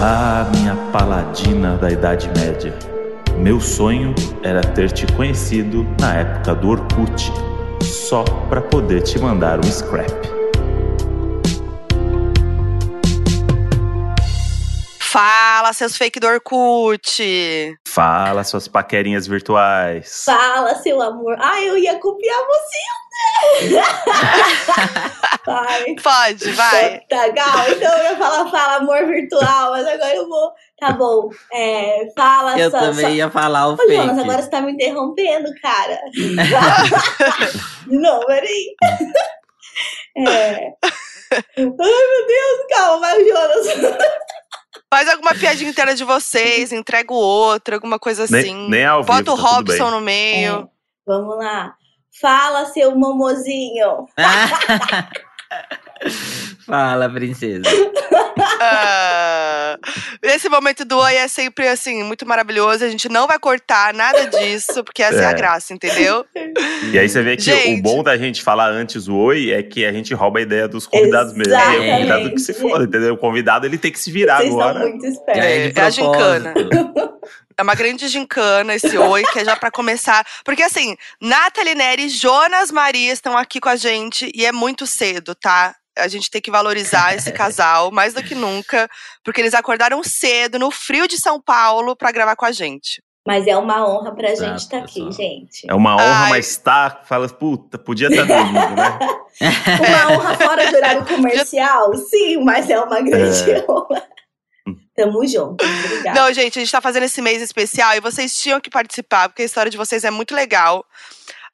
Ah, minha paladina da Idade Média. Meu sonho era ter te conhecido na época do Orkut, só para poder te mandar um scrap. Fala, seus fake do Orkut. Fala, suas paquerinhas virtuais. Fala, seu amor. Ah, eu ia copiar você? Vai. Pode, vai. Tá legal? Então eu ia falar, fala, amor virtual, mas agora eu vou. Tá bom. É, fala, Eu só, também só... ia falar o Ô, fake. Jonas, agora você tá me interrompendo, cara. Não, peraí. É. Ai, meu Deus, calma, vai, Jonas. Faz alguma piadinha inteira de vocês, entrega o outro, alguma coisa Nem- assim. nem ao vivo, Bota o tá Robson no meio. É, vamos lá. Fala, seu momozinho. Fala, princesa. Ah, esse momento do oi é sempre assim, muito maravilhoso. A gente não vai cortar nada disso, porque essa é, a É. graça, entendeu? E aí você vê que Gente. o bom da gente falar antes o oi é que a gente rouba a ideia dos convidados mesmo. E o Exatamente. convidado que se foda, entendeu? O convidado ele tem que se virar Vocês agora. são muito espertos. é de É a gincana. É uma grande gincana esse oi, que é já pra começar. Porque assim, Nathalie Neri e Jonas Maria estão aqui com a gente e é muito cedo, tá? A gente tem que valorizar esse casal mais do que nunca, porque eles acordaram cedo, no frio de São Paulo, pra gravar com a gente. Mas é uma honra pra gente estar aqui, pessoal. gente. É uma honra, Ai. mas tá. Fala, puta, podia estar dormindo, né? Uma honra fora do horário comercial? Sim, mas é uma grande É. honra. Tamo junto. Obrigada. Não, gente, a gente tá fazendo esse mês especial e vocês tinham que participar, porque a história de vocês é muito legal.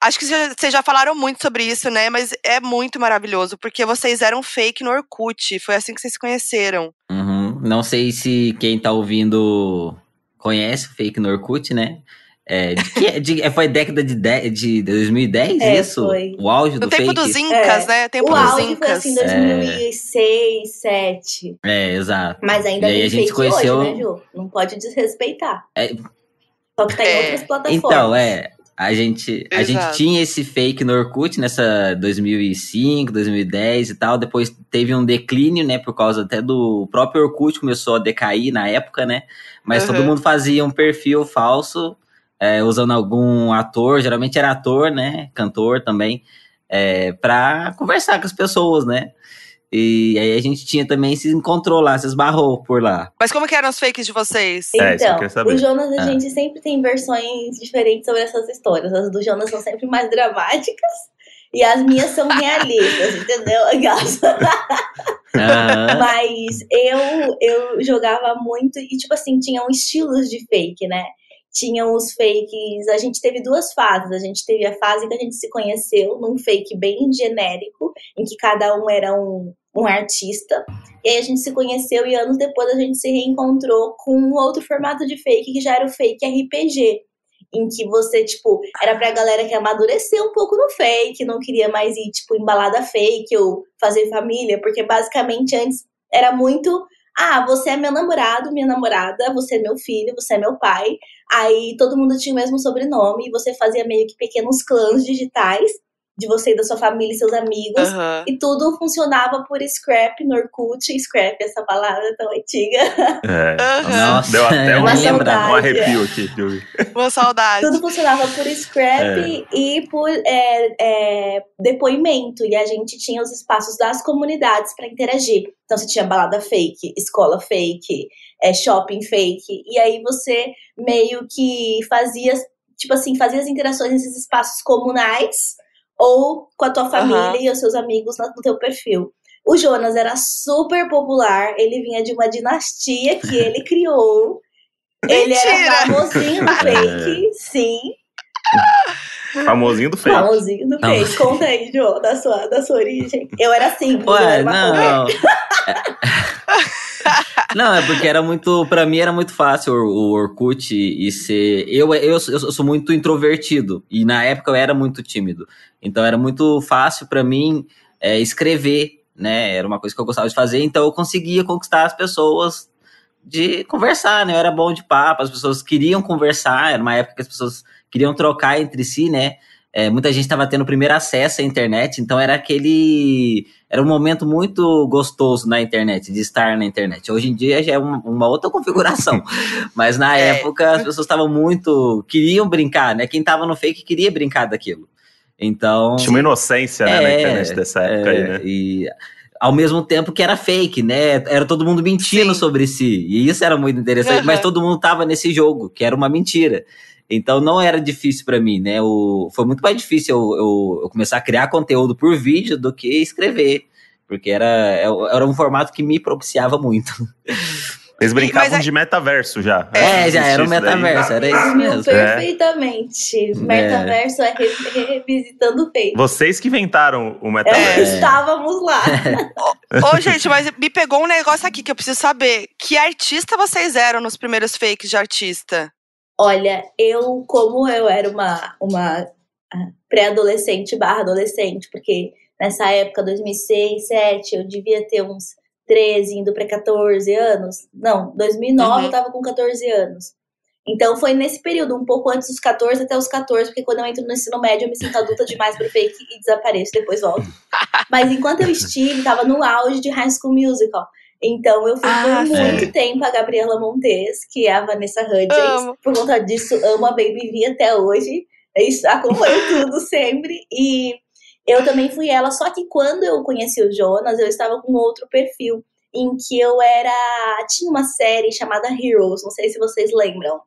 Acho que vocês já falaram muito sobre isso, né? Mas é muito maravilhoso, porque vocês eram fake no Orkut. Foi assim que vocês se conheceram. Uhum. Não sei se quem tá ouvindo conhece o fake no Orkut, né? É, de que, de- é, foi década de, de, de 2010, É, isso? foi. O auge No do tempo fake? dos Incas, É. né? Tempo o dos auge foi Incas. assim, 2006, 2007. É, exato. Mas ainda E a gente fake conheceu- hoje, né, Ju? Não pode desrespeitar. É. Só que tá em É. outras plataformas. Então, é. A gente, a gente tinha esse fake no Orkut nessa 2005, 2010 e tal. Depois teve um declínio, né? Por causa até do próprio Orkut começou a decair na época, né? Mas todo Uhum. mundo fazia um perfil falso, é, usando algum ator, geralmente era ator, né? Cantor também, é, pra conversar com as pessoas, né? E aí a gente tinha também se encontrou lá, se esbarrou por lá. Mas como que eram os fakes de vocês? É, isso que eu Então, quero saber. o Jonas, a Ah. gente sempre tem versões diferentes sobre essas histórias. As do Jonas são sempre mais dramáticas e as minhas são realistas, entendeu? Aquelas-. Mas eu, eu jogava muito e, tipo assim, tinham estilos de fake, né? Tinham os fakes. A gente teve duas fases. A gente teve a fase que a gente se conheceu num fake bem genérico, em que cada um era um, um artista. E aí a gente se conheceu e anos depois a gente se reencontrou com um outro formato de fake, que já era o fake RPG. Em que você, tipo, era pra galera que amadureceu um pouco no fake, não queria mais ir, tipo, em balada fake ou fazer família, porque basicamente antes era muito. Ah, você é meu namorado, minha namorada, você é meu filho, você é meu pai. Aí todo mundo tinha o mesmo sobrenome e você fazia meio que pequenos clãs digitais de você e da sua família e seus amigos. Aham. E tudo funcionava por scrap no Orkut. Scrap, essa palavra tão antiga. É. Aham. Nossa, Deu até um, Uma nem lembrava. um arrepio aqui. Uma saudade. Tudo funcionava por scrap e por é, é, depoimento. E a gente tinha os espaços das comunidades para interagir. Então você tinha balada fake, escola fake, é, shopping fake. E aí você meio que fazia, tipo assim, fazia as interações nesses espaços comunais ou com a tua família Aham. e os seus amigos no teu perfil. O Jonas era super popular, ele vinha de uma dinastia que ele criou. Ele era famosinho no fake, sim. Famosinho do fake. Famosinho do fake. Conta aí, Jô, da sua, da sua origem. Eu era simples, eu Ué, era uma não. Não, é porque era muito. Pra mim era muito fácil o, Orkut e ser. Eu, eu, eu sou muito introvertido. E na época eu era muito tímido. Então era muito fácil pra mim é, escrever, né? Era uma coisa que eu gostava de fazer. Então eu conseguia conquistar as pessoas de conversar, né? Eu era bom de papo, as pessoas queriam conversar. Era uma época que as pessoas queriam trocar entre si, né? É, muita gente estava tendo o primeiro acesso à internet, então era aquele. Era um momento muito gostoso na internet, de estar na internet. Hoje em dia já é uma, uma outra configuração. Mas na é. época as pessoas estavam muito. queriam brincar, né? Quem estava no fake queria brincar daquilo. Então. Tinha uma inocência, né, na é, internet dessa época é, aí, né? E ao mesmo tempo que era fake, né? Era todo mundo mentindo Sim. sobre si. E isso era muito interessante, uhum. mas todo mundo tava nesse jogo, que era uma mentira. Então não era difícil para mim, né? O, foi muito mais difícil eu, eu, eu, começar a criar conteúdo por vídeo do que escrever, porque era, era um formato que me propiciava muito. Eles brincavam é... de metaverso já. É, já era um metaverso, daí. era isso mesmo. Perfeitamente. É. Metaverso é, é revisitando o peito. Vocês que inventaram o metaverso. É. Estávamos lá. Ô, gente, mas me pegou um negócio aqui que eu preciso saber. Que artista vocês eram nos primeiros fakes de artista? Olha, eu, como eu era uma, uma ah, pré-adolescente barra adolescente, porque nessa época, 2006, 2007, eu devia ter uns 13, indo para 14 anos. Não, 2009 uhum. eu tava com 14 anos. Então foi nesse período, um pouco antes dos 14 até os 14, porque quando eu entro no ensino médio eu me sinto adulta demais pro fake e desapareço, depois volto. Mas enquanto eu estive, tava no auge de High School Musical. Então eu fui ah, por muito tempo a Gabriela Montes, que é a Vanessa Hudgens. Por conta disso, amo a Baby V até hoje. É acompanho tudo sempre. E eu também fui ela, só que quando eu conheci o Jonas, eu estava com outro perfil, em que eu era. Tinha uma série chamada Heroes, não sei se vocês lembram.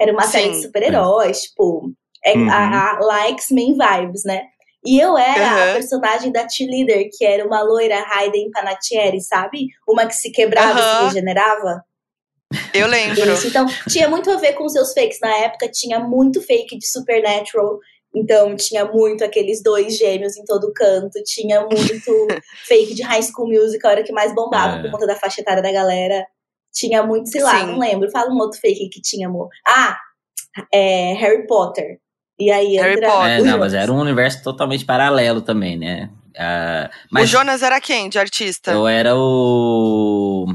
Era uma Sim. série de super-heróis, tipo. É, uhum. a, a, a X-Men Vibes, né? E eu era uhum. a personagem da cheerleader, que era uma loira Hayden Panettiere, sabe? Uma que se quebrava uhum. e se regenerava. Eu lembro. Isso. Então, tinha muito a ver com os seus fakes. Na época, tinha muito fake de Supernatural. Então, tinha muito aqueles dois gêmeos em todo canto. Tinha muito fake de High School Musical, era o que mais bombava é. por conta da faixa etária da galera. Tinha muito, sei lá, Sim. não lembro. Fala um outro fake que tinha, amor. Ah, é, Harry Potter. E aí Harry entra Potter. É, não, mas era um universo totalmente paralelo também, né? Uh, mas o Jonas era quem, de artista? Eu era o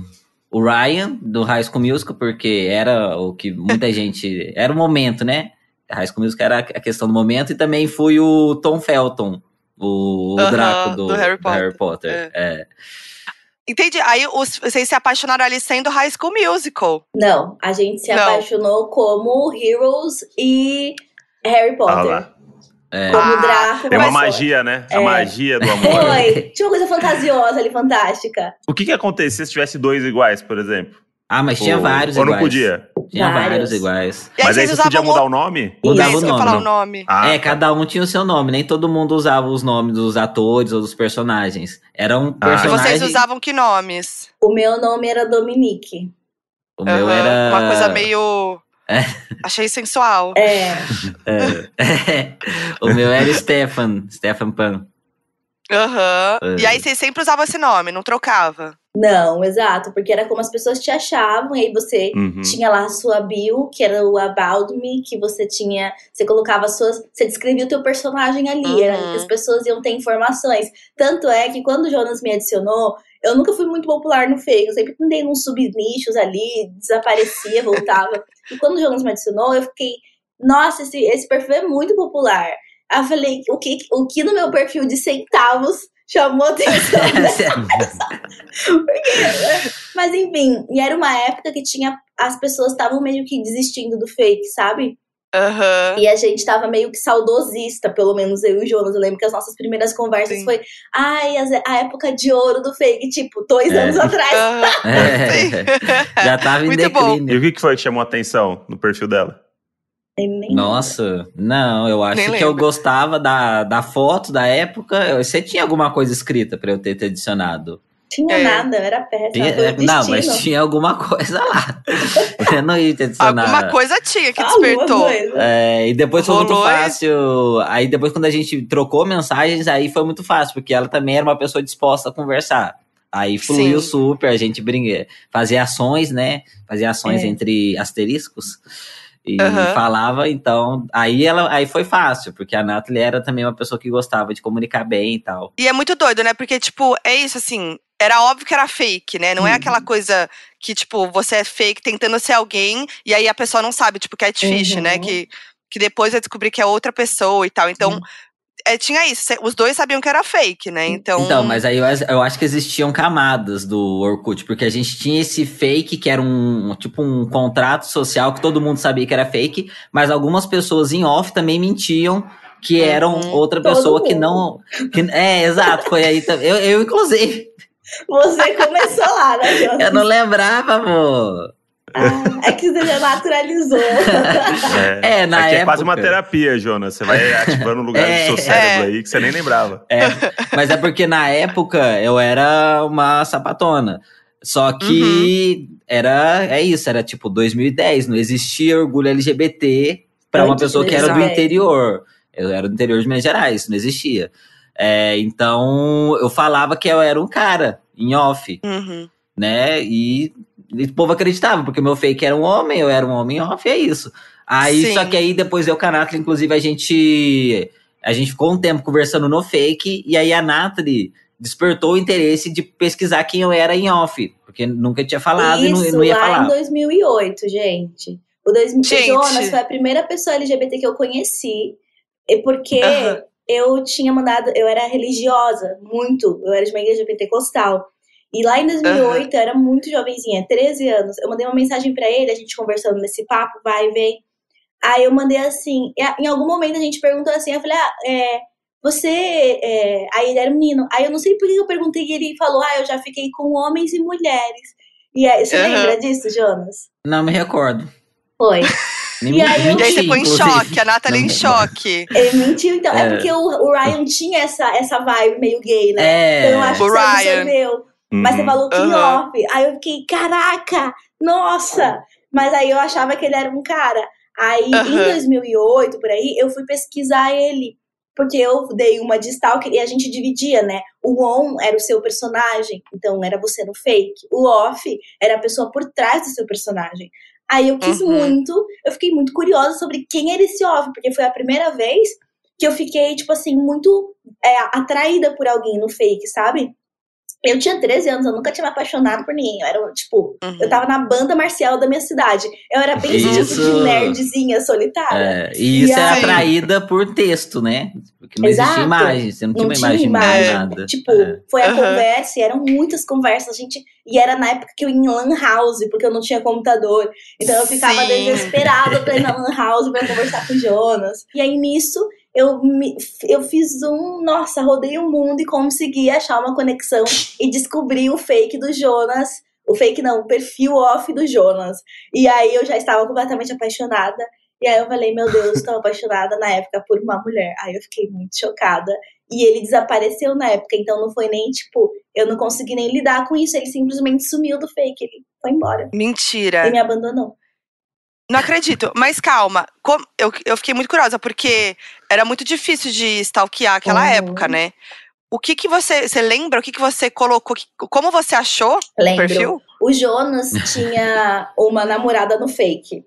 o Ryan do High School Musical, porque era o que muita gente. Era o momento, né? High School Musical era a questão do momento, e também fui o Tom Felton, o, o Draco do, do, Harry Potter. Do Harry Potter. É. é. Entendi. Aí os, vocês se apaixonaram ali sendo High School Musical. Não, a gente se Não. apaixonou como Heroes e Harry Potter. Ah, é. Como ah, Draco. É uma magia, né? É. A magia do amor. Foi. Tinha uma coisa fantasiosa ali, fantástica. O que que acontecia se tivesse dois iguais, por exemplo? Ah, mas tinha vários ou iguais. Ou não podia? Tinha vários, vários iguais. Aí mas aí você podia mudar o nome? Mudava o nome. Falar o nome. Ah, é, tá. cada um tinha o seu nome. Nem todo mundo usava os nomes dos atores ou dos personagens. Era um personagem... Ah. E vocês usavam que nomes? O meu nome era Dominique. O meu uhum. era... Uma coisa meio... É. Achei sensual. É. é. o meu era Stefan, Stefan Pan. Aham. Uhum. É. E aí vocês sempre usavam esse nome, não trocava? Não, exato, porque era como as pessoas te achavam, e aí você uhum. tinha lá a sua bio, que era o About Me, que você tinha, você colocava suas, você descrevia o teu personagem ali, uhum. era as pessoas iam ter informações. Tanto é que quando o Jonas me adicionou, eu nunca fui muito popular no fake, eu sempre andei nos subnichos ali, desaparecia, voltava. e quando o Jonas me adicionou, eu fiquei, nossa, esse, esse perfil é muito popular. Aí eu falei, o que, o que no meu perfil de centavos chamou atenção? Porque, mas enfim, e era uma época que tinha, as pessoas estavam meio que desistindo do fake, sabe? Uhum. E a gente tava meio que saudosista, pelo menos eu e o Jonas. Eu lembro que as nossas primeiras conversas Sim. foi ai, a, época de ouro do fake, tipo, dois é. anos atrás. Uhum. É. Já tava em declínio. E o que foi que chamou a atenção no perfil dela? Nossa, não, eu acho Nem que lembro. eu gostava da, da foto da época. Você tinha alguma coisa escrita para eu ter te adicionado? Tinha é. nada, era péssimo. É, não, mas tinha alguma coisa lá. eu não ia te adicionar. Alguma coisa tinha que despertou. É, e depois foi muito fácil. Aí depois, quando a gente trocou mensagens, aí foi muito fácil, porque ela também era uma pessoa disposta a conversar. Aí fluiu Sim. super, a gente brinca, fazia ações, né? Fazia ações é. entre asteriscos. E uhum. falava, então, aí ela aí foi fácil, porque a Nathalie era também uma pessoa que gostava de comunicar bem e tal. E é muito doido, né? Porque, tipo, é isso assim, era óbvio que era fake, né? Não uhum. é aquela coisa que, tipo, você é fake tentando ser alguém e aí a pessoa não sabe, tipo, catfish, né? uhum. né? Que que depois eu descobri que é outra pessoa e tal. Então, é, tinha isso. Os dois sabiam que era fake, né? Então. Então, mas aí eu, eu acho que existiam camadas do Orkut, porque a gente tinha esse fake, que era um tipo um contrato social que todo mundo sabia que era fake, mas algumas pessoas em off também mentiam que eram Uhum. outra Todo pessoa que não. que- é, exato, foi aí também. Eu, eu, inclusive, Você começou lá, né, Jonas? eu não lembrava, amor. Ah, é que você já naturalizou. É, É, na Aqui época. é quase uma terapia, Jonas. Você vai ativando lugares É. do seu cérebro aí que você nem lembrava. É, mas é porque na época eu era uma sapatona. Só que era é isso, era tipo 2010, não existia orgulho LGBT para uma pessoa que era do 2010. interior. Eu era do interior de Minas Gerais, não existia. É, então eu falava que eu era um cara em off, Uhum. né? E, e o povo acreditava, porque meu fake era um homem, eu era um homem em off, é isso. Aí, Sim. só que aí depois eu com a Nathalie, inclusive, a gente. A gente ficou um tempo conversando no fake, e aí a Nathalie despertou o interesse de pesquisar quem eu era em off, porque nunca tinha falado e não, Isso não ia lá falar. em 2008, gente. O, dois, o Gente. Jonas foi a primeira pessoa LGBT que eu conheci, e porque. Eu tinha mandado, eu era religiosa, muito, eu era de uma igreja pentecostal. E lá em 2008, eu era muito jovenzinha, 13 anos. Eu mandei uma mensagem pra ele, a gente conversando nesse papo, vai e vem. Aí eu mandei assim, e em algum momento a gente perguntou assim, eu falei, ah, é, você. é, Aí ele era menino. Aí eu não sei por que eu perguntei e ele falou, ah, eu já fiquei com homens e mulheres. E aí, você Aham. lembra disso, Jonas? Não me recordo. Foi. Me E aí eu- E aí você ficou em choque, a Nathalie em choque. Ele mentiu, então. É, É. porque o, o Ryan tinha essa, essa vibe meio gay, né? É. Então eu acho O que você Ryan. absorveu. Mas você Uhum. falou que em Aham. off. Aí eu fiquei, caraca, nossa! Mas aí eu achava que ele era um cara. Aí em Aham. 2008, por aí, eu fui pesquisar ele. Porque eu dei uma de stalker e a gente dividia, né? O on era o seu personagem, então era você no fake. O off era a pessoa por trás do seu personagem. Aí eu quis Uhum. muito, eu fiquei muito curiosa sobre quem era esse off, porque foi a primeira vez que eu fiquei, tipo assim, muito é, atraída por alguém no fake, sabe? Eu tinha 13 anos, eu nunca tinha me apaixonado por ninguém. Eu era, tipo, Uhum. eu tava na banda marcial da minha cidade. Eu era bem esse tipo de nerdzinha solitária. É, e isso E era aí- atraída por texto, né? Porque não Exato. existia imagem, você não tinha Não uma tinha imagem imagem. nada. Tipo, É. foi a Aham. conversa, e eram muitas conversas, a gente. E era na época que eu ia em Lan House, porque eu não tinha computador. Então eu ficava Sim. desesperada pra ir na Lan House pra conversar com o Jonas. E aí nisso, eu, me, eu fiz um. Nossa, rodei o mundo e consegui achar uma conexão e descobri o fake do Jonas. O fake não, o perfil off do Jonas. E aí eu já estava completamente apaixonada. E aí eu falei, meu Deus, estou apaixonada na época por uma mulher. Aí eu fiquei muito chocada. E ele desapareceu na época, então não foi nem tipo, eu não consegui nem lidar com isso. Ele simplesmente sumiu do fake, ele foi embora. Mentira. E me abandonou. Não acredito. Mas calma, eu, eu fiquei muito curiosa, porque era muito difícil de stalkear aquela Uhum. época, né? O que que você. Você lembra o que que você colocou? que- como você achou o Lembro. perfil? O Jonas tinha uma namorada no fake.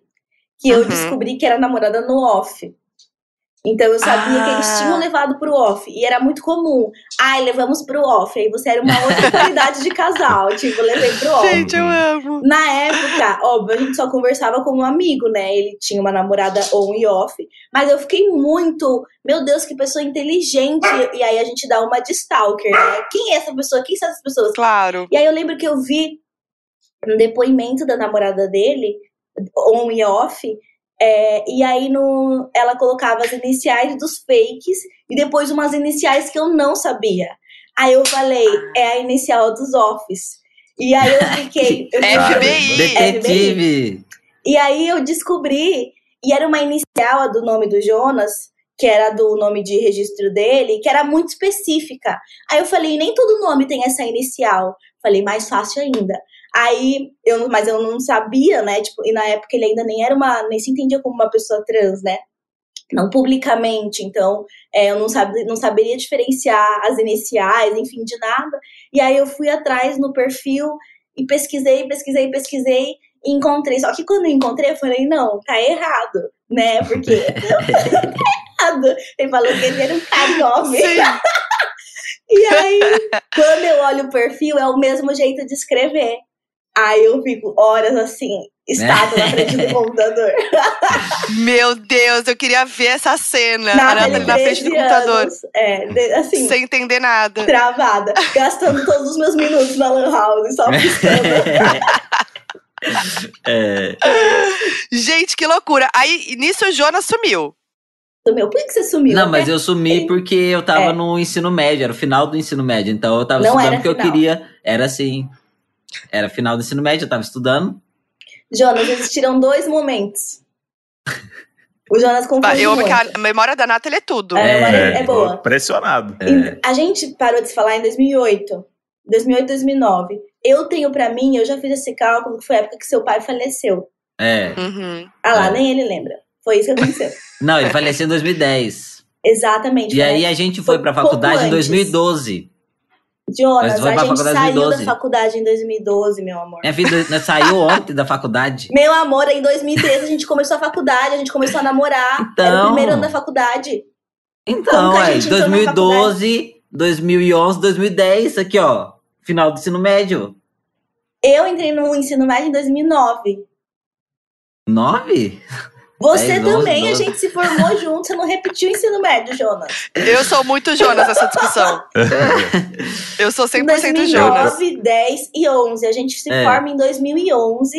Que eu Uhum. descobri que era namorada no off. Então eu sabia que eles Ah. tinham levado pro off. E era muito comum. Ai, levamos pro off. Aí você era uma outra qualidade de casal. Tipo, levei pro off. Gente, eu amo. Na época, óbvio, a gente só conversava como amigo, né? Ele tinha uma namorada on e off. Mas eu fiquei muito, meu Deus, que pessoa inteligente. E aí a gente dá uma de stalker, né? Quem é essa pessoa? Quem são essas pessoas? Claro. E aí eu lembro que eu vi um depoimento da namorada dele, on e off. É, e aí no, ela colocava as iniciais dos fakes e depois umas iniciais que eu não sabia. Aí eu falei, é a inicial dos offs. E aí eu fiquei. Eu FBI. Detetive! e aí eu descobri, e era uma inicial do nome do Jonas, que era do nome de registro dele, que era muito específica. Aí eu falei, nem todo nome tem essa inicial. Falei, mais fácil ainda. Aí, eu, mas eu não sabia, né? Tipo, e na época ele ainda nem era uma, nem se entendia como uma pessoa trans, né? Não publicamente, então é, eu não, sabe, não saberia diferenciar as iniciais, enfim, de nada. E aí eu fui atrás no perfil e pesquisei, pesquisei, pesquisei e encontrei. Só que quando eu encontrei, eu falei, não, tá errado, né? Porque tá errado. Ele falou que ele era um carioca. E aí, quando eu olho o perfil, é o mesmo jeito de escrever. Aí eu fico horas assim, estátua na frente do computador. Meu Deus, eu queria ver essa cena. Na na frente do computador. anos, É, de- assim, Sem entender nada. travada. Gastando todos os meus minutos na Lan House, só piscando. É, Gente, que loucura. Aí, nisso, o Jonas sumiu. Meu, por que você sumiu? Não, mas eu sumi porque eu tava É. no ensino médio, era o final do ensino médio. Então eu tava Não estudando porque eu final. queria. Era assim. Era final do ensino médio, eu tava estudando. Jonas, existiram dois momentos. O Jonas confunde Eu amo que muito. a memória da Nathalie é tudo. É, É, é boa. Impressionado. É. A gente parou de se falar em 2008. 2008, 2009. Eu tenho pra mim, eu já fiz esse cálculo, que foi a época que seu pai faleceu. É. Uhum. Ah lá, É. nem ele lembra. Foi isso que aconteceu. Não, ele faleceu em 2010. Exatamente. E aí a gente foi Foi pra faculdade em antes. 2012. Jonas, a gente saiu da 2012. faculdade em 2012, meu amor. Minha filha né, saiu ontem da faculdade. Meu amor, em 2013 a gente começou a faculdade, a gente começou a namorar. Era o Então. primeiro ano da faculdade. Então, aí, gente entrou na 2012, 2011, 2010, aqui ó. Final do ensino médio. Eu entrei no ensino médio em 2009. Nove? Você 10, 11, também, a 12. gente se formou junto, você não repetiu o ensino médio, Jonas. Eu sou muito Jonas nessa discussão. Eu sou 100% Jonas. 2009, 10 e 11. A gente se É. forma em 2011.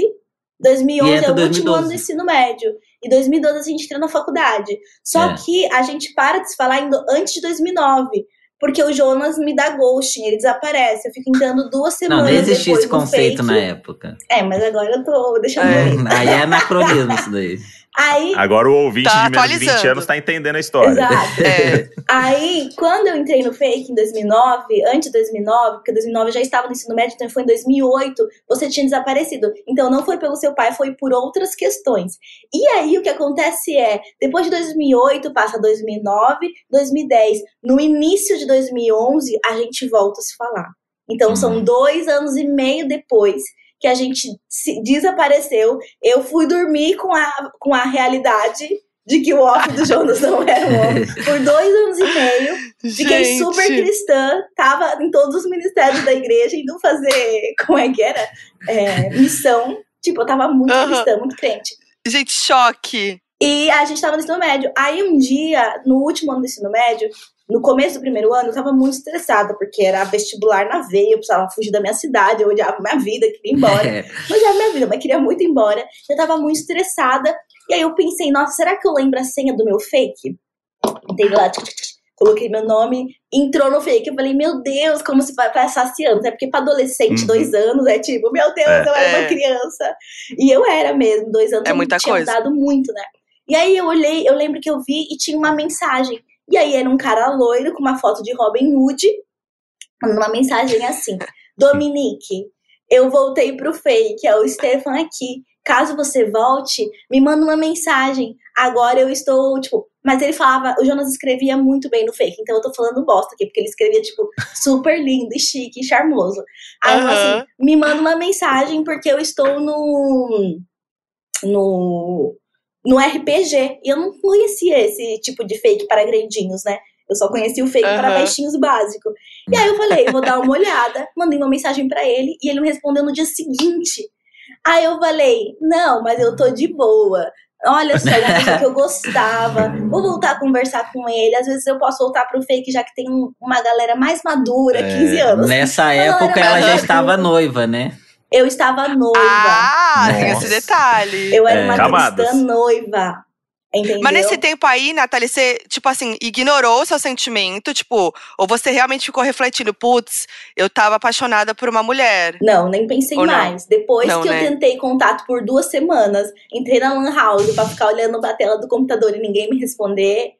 2011 E é entra o último 2012. ano do ensino médio. E 2012 a gente entra na faculdade. Só É. que a gente para de se falar antes de 2009. Porque o Jonas me dá ghosting, ele desaparece. Eu fico entrando duas Não, semanas nem existia depois esse conceito fake. na época. É, mas agora eu tô deixando É. Aí é anacronismo isso daí. Aí, Agora o ouvinte Tá de menos de 20 atualizando. anos tá entendendo a história. exato. É. Aí, quando eu entrei no fake em 2009, antes de 2009, porque 2009 eu já estava no ensino médio, então foi em 2008, você tinha desaparecido. Então não foi pelo seu pai, foi por outras questões. E aí o que acontece é, depois de 2008 passa 2009, 2010, no início de 2011 a gente volta a se falar. Então são Hum. dois anos e meio depois que a gente se desapareceu. Eu fui dormir com a, com a realidade de que o off do Jonas não era um homem. Por dois anos e meio, fiquei Gente. super cristã, tava em todos os ministérios da igreja, indo fazer, como é que era? É, missão. Tipo, eu tava muito Aham. cristã, muito crente. Gente, choque. E a gente tava no ensino médio. Aí um dia, no último ano do ensino médio, no começo do primeiro ano, eu tava muito estressada, porque era vestibular na veia, eu precisava fugir da minha cidade, eu odiava minha vida, queria ir embora. É. Mas era minha vida, mas queria muito ir embora. Eu tava muito estressada. E aí eu pensei, nossa, será que eu lembro a senha do meu fake? Entrei lá, tch, tch, tch, coloquei meu nome, entrou no fake. Eu falei, meu Deus, como se vai saciando. É porque pra adolescente, Uhum. dois anos, é tipo, meu Deus, É. eu era É. uma criança. E eu era mesmo, dois anos. É eu muita tinha coisa. mudado muito, né? E aí eu olhei, eu lembro que eu vi e tinha uma mensagem. E aí era um cara loiro com uma foto de Robin Hood, uma mensagem assim: Dominique, eu voltei pro fake, é o Stefan aqui. Caso você volte, me manda uma mensagem. Agora eu estou, tipo. Mas ele falava, o Jonas escrevia muito bem no fake, então eu tô falando bosta aqui, porque ele escrevia, tipo, super lindo e chique e charmoso. Aí Aham. assim, me manda uma mensagem, porque eu estou no. no. No RPG. E eu não conhecia esse tipo de fake para grandinhos, né? Eu só conhecia o fake para Aham. baixinhos básico. E aí eu falei, vou dar uma olhada, mandei uma mensagem pra ele e ele me respondeu no dia seguinte. Aí eu falei, não, mas eu tô de boa. Olha só, uma coisa que eu gostava. Vou voltar a conversar com ele. Às vezes eu posso voltar pro fake, já que tem um- uma galera mais madura, É, 15 anos. Nessa época ela já estava noiva, né? Eu estava noiva. Ah, tem Nossa. esse detalhe. eu era é. uma Camadas. cristã noiva. Entendeu? Mas nesse tempo aí, Nathalie, você, tipo assim, ignorou o seu sentimento, tipo, ou você realmente ficou refletindo, putz, eu tava apaixonada por uma mulher. Não, nem pensei Ou não? mais. Depois Não, que né? eu tentei contato por duas semanas, entrei na Lan House pra ficar olhando pra tela do computador e ninguém me responder.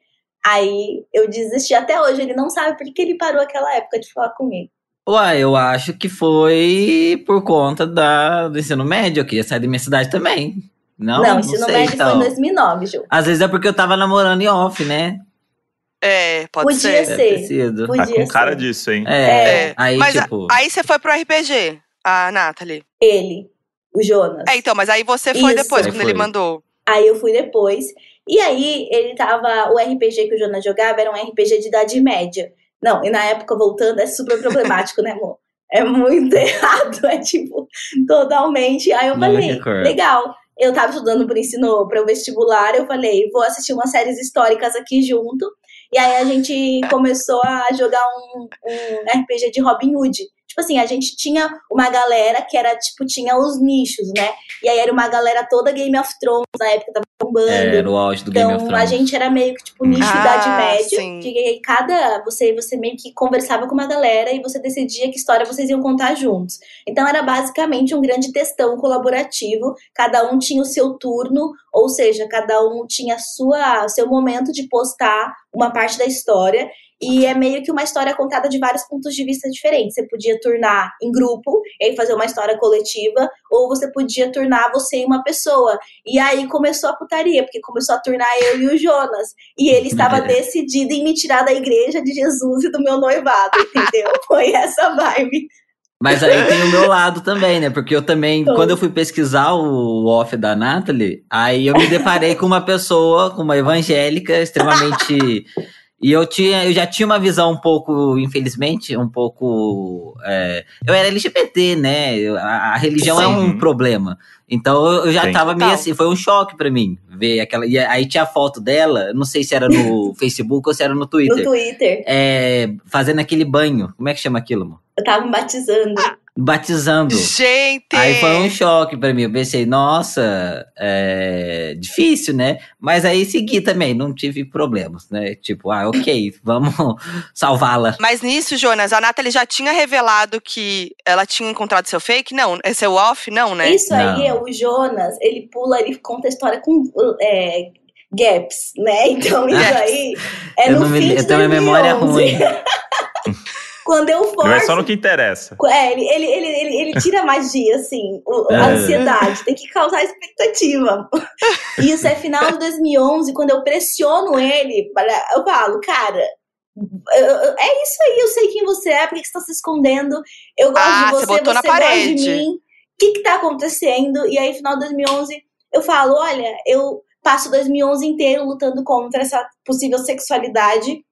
Aí eu desisti. Até hoje ele não sabe por que ele parou aquela época de falar comigo. Uai, eu acho que foi por conta da, do ensino médio, eu queria sair da minha cidade também. Não, Não, não, ensino sei, médio então. foi em 2009, Ju. Às vezes é porque eu tava namorando em off, né? É, pode Podia ser. ser. Sido. Podia Tá com cara ser. disso, hein? É, É, aí Mas a- tipo... aí você foi pro RPG, a Nathalie. Ele, o Jonas. É, então, mas aí você foi Isso. depois, Aí quando foi. ele mandou. Aí eu fui depois. E aí ele tava. O RPG que o Jonas jogava era um RPG de idade média. Não, e na época, voltando, é super problemático, né, amor? É muito errado, é tipo, totalmente. Aí eu falei, legal. eu tava estudando para ensino para o vestibular, eu falei, vou assistir umas séries históricas aqui junto. E aí a gente começou a jogar um, um RPG de Robin Hood. Tipo assim, a gente tinha uma galera que era, tipo, tinha os nichos, né? E aí era uma galera toda Game of Thrones, na época tava bombando. É, era o auge do então, Game of Thrones. a gente era meio que, tipo, nicho Ah, Idade Média. sim. Que aí cada. Você, você meio que conversava com uma galera e você decidia que história vocês iam contar juntos. Então era basicamente um grande textão colaborativo. Cada um tinha o seu turno, ou seja, cada um tinha sua seu momento de postar uma parte da história. E é meio que uma história contada de vários pontos de vista diferentes. Você podia turnar em grupo, e aí fazer uma história coletiva, ou você podia turnar você e uma pessoa. E aí começou a putaria, porque começou a turnar eu e o Jonas. E ele estava decidido em me tirar da igreja de Jesus e do meu noivado, entendeu? Foi essa vibe. Mas aí tem o meu lado também, né? Porque eu também, quando eu fui pesquisar o off da Natalie, aí eu me deparei com uma pessoa, com uma evangélica extremamente. E eu tinha, eu já tinha uma visão um pouco, infelizmente, um pouco. é, eu era LGBT, né? A, a religião é um Sim. problema. Então eu eu já Sim. tava meio assim, foi um choque pra mim ver aquela. E aí tinha a foto dela, não sei se era no Facebook ou se era no No Twitter. Twitter. É, fazendo aquele banho. Como é que chama aquilo, amor? Eu tava me batizando. Batizando. Gente! Aí foi um choque pra mim. Eu pensei, nossa, é difícil, né? Mas aí segui também, não tive problemas, né? Tipo, ah, ok, vamos salvá-la. Mas nisso, Jonas, a Nathalie já tinha revelado que ela tinha encontrado seu fake? Não, esse é o off? Não, né? Isso aí Não. é o Jonas, ele pula, ele conta a história com é, gaps, né? Então isso aí é eu no me, fim de eu tenho uma memória 2011. ruim. Quando eu Não é forço só no que interessa. É, ele, ele, ele, ele, ele tira a magia, assim, o- a É. ansiedade, tem que causar expectativa. Isso é final de 2011, quando eu pressiono ele, para- eu falo, cara, é isso aí, eu sei quem você é, por que você tá se escondendo? Eu gosto Ah, de você você, botou na você gosta de parede. mim, o que que tá acontecendo? E aí, final de 2011, eu falo, olha, eu passo 2011 inteiro lutando contra essa possível sexualidade,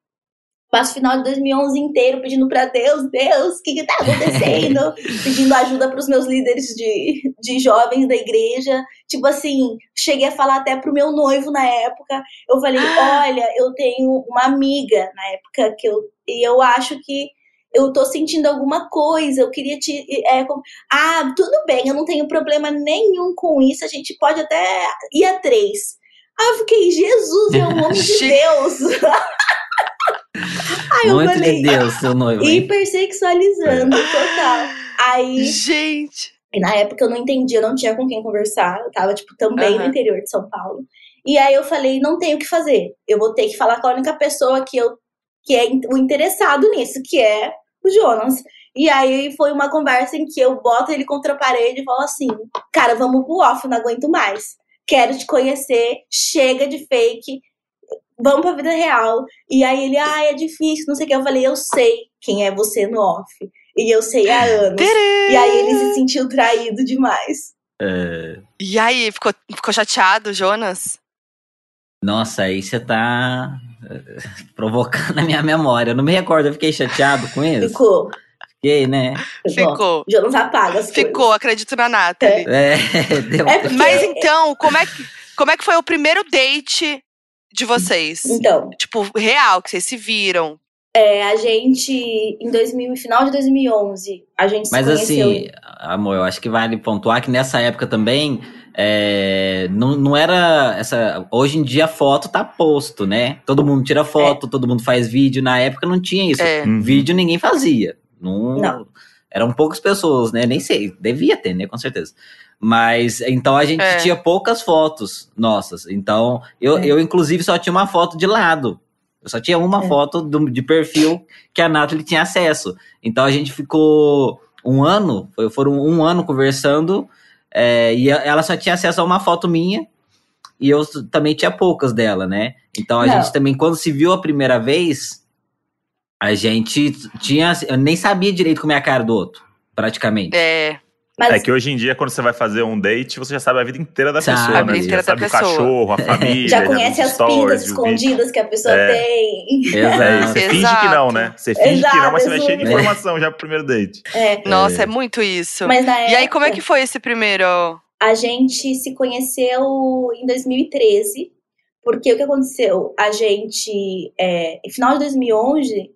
Passo o final de 2011 inteiro pedindo pra Deus, Deus, o que que tá acontecendo? pedindo ajuda pros meus líderes de, de jovens da igreja. Tipo assim, cheguei a falar até pro meu noivo na época. Eu falei, olha, eu tenho uma amiga na época que eu. E eu acho que eu tô sentindo alguma coisa, eu queria te. é, com- ah, tudo bem, eu não tenho problema nenhum com isso, a gente pode até ir a três. Aí eu fiquei, Jesus, é um homem de. Deus. Eu Muito falei, de Deus, seu noivo. hein? hipersexualizando, total. Aí, Gente! e na época eu não entendia, eu não tinha com quem conversar. Eu tava, tipo, também no Aham. interior de São Paulo. E aí eu falei, não tenho o que fazer. Eu vou ter que falar com a única pessoa que eu que é o interessado nisso, que é o Jonas. E aí foi uma conversa em que eu boto ele contra a parede e falo assim: cara, vamos pro off, não aguento mais. Quero te conhecer, chega de fake, vamos pra vida real. E aí ele, ah, é difícil, não sei o que. Eu falei, eu sei quem é você no off. E eu sei há anos. E aí ele se sentiu traído demais. É, E aí, ficou, ficou chateado, Jonas? Nossa, aí você tá é, provocando a minha memória. Eu não me recordo, eu fiquei chateado com isso. Ficou. Fiquei, né? Ficou. Jonas apaga as Ficou, acredito na Nathalie. É, deu. É porque- Mas então, como é, que, como é que foi o primeiro date de vocês? Então, Tipo, real, que vocês se viram. é, a gente, em 2000, final de 2011, a gente Mas se conheceu. assim, amor, eu acho que vale pontuar que nessa época também é, não, não era essa. Hoje em dia a foto tá posto, né? Todo mundo tira foto, todo mundo faz vídeo. Na época não tinha isso. É. Vídeo ninguém fazia. Não, Não. Eram poucas pessoas, né? Nem sei. Devia ter, né? Com certeza. Mas então a gente É. tinha poucas fotos nossas. Então, eu, É. eu inclusive só tinha uma foto de lado. Eu só tinha uma É. foto do- de perfil que a Nathalie tinha acesso. Então a gente ficou um ano, foi- foram um ano conversando, é, e ela só tinha acesso a uma foto minha, e eu também tinha poucas dela, né? Então a Não. gente também, quando se viu a primeira vez, a gente tinha. Eu nem sabia direito como é a cara do outro, praticamente. É. Mas É que hoje em dia, quando você vai fazer um date, você já sabe a vida inteira da Sabe. pessoa, A né? vida Você inteira já da sabe o pessoa. cachorro, a família, já conhece as pintas o escondidas que a pessoa É. tem. É, Exato. você finge que não, Exato. né? Você finge que não, Exato, mas você vai cheio de exato. informação já pro primeiro date. É. Nossa, é, muito isso. Mas na E aí, como é época- que foi esse primeiro a gente se conheceu em 2013, porque o que aconteceu? A gente, é, final de 2011,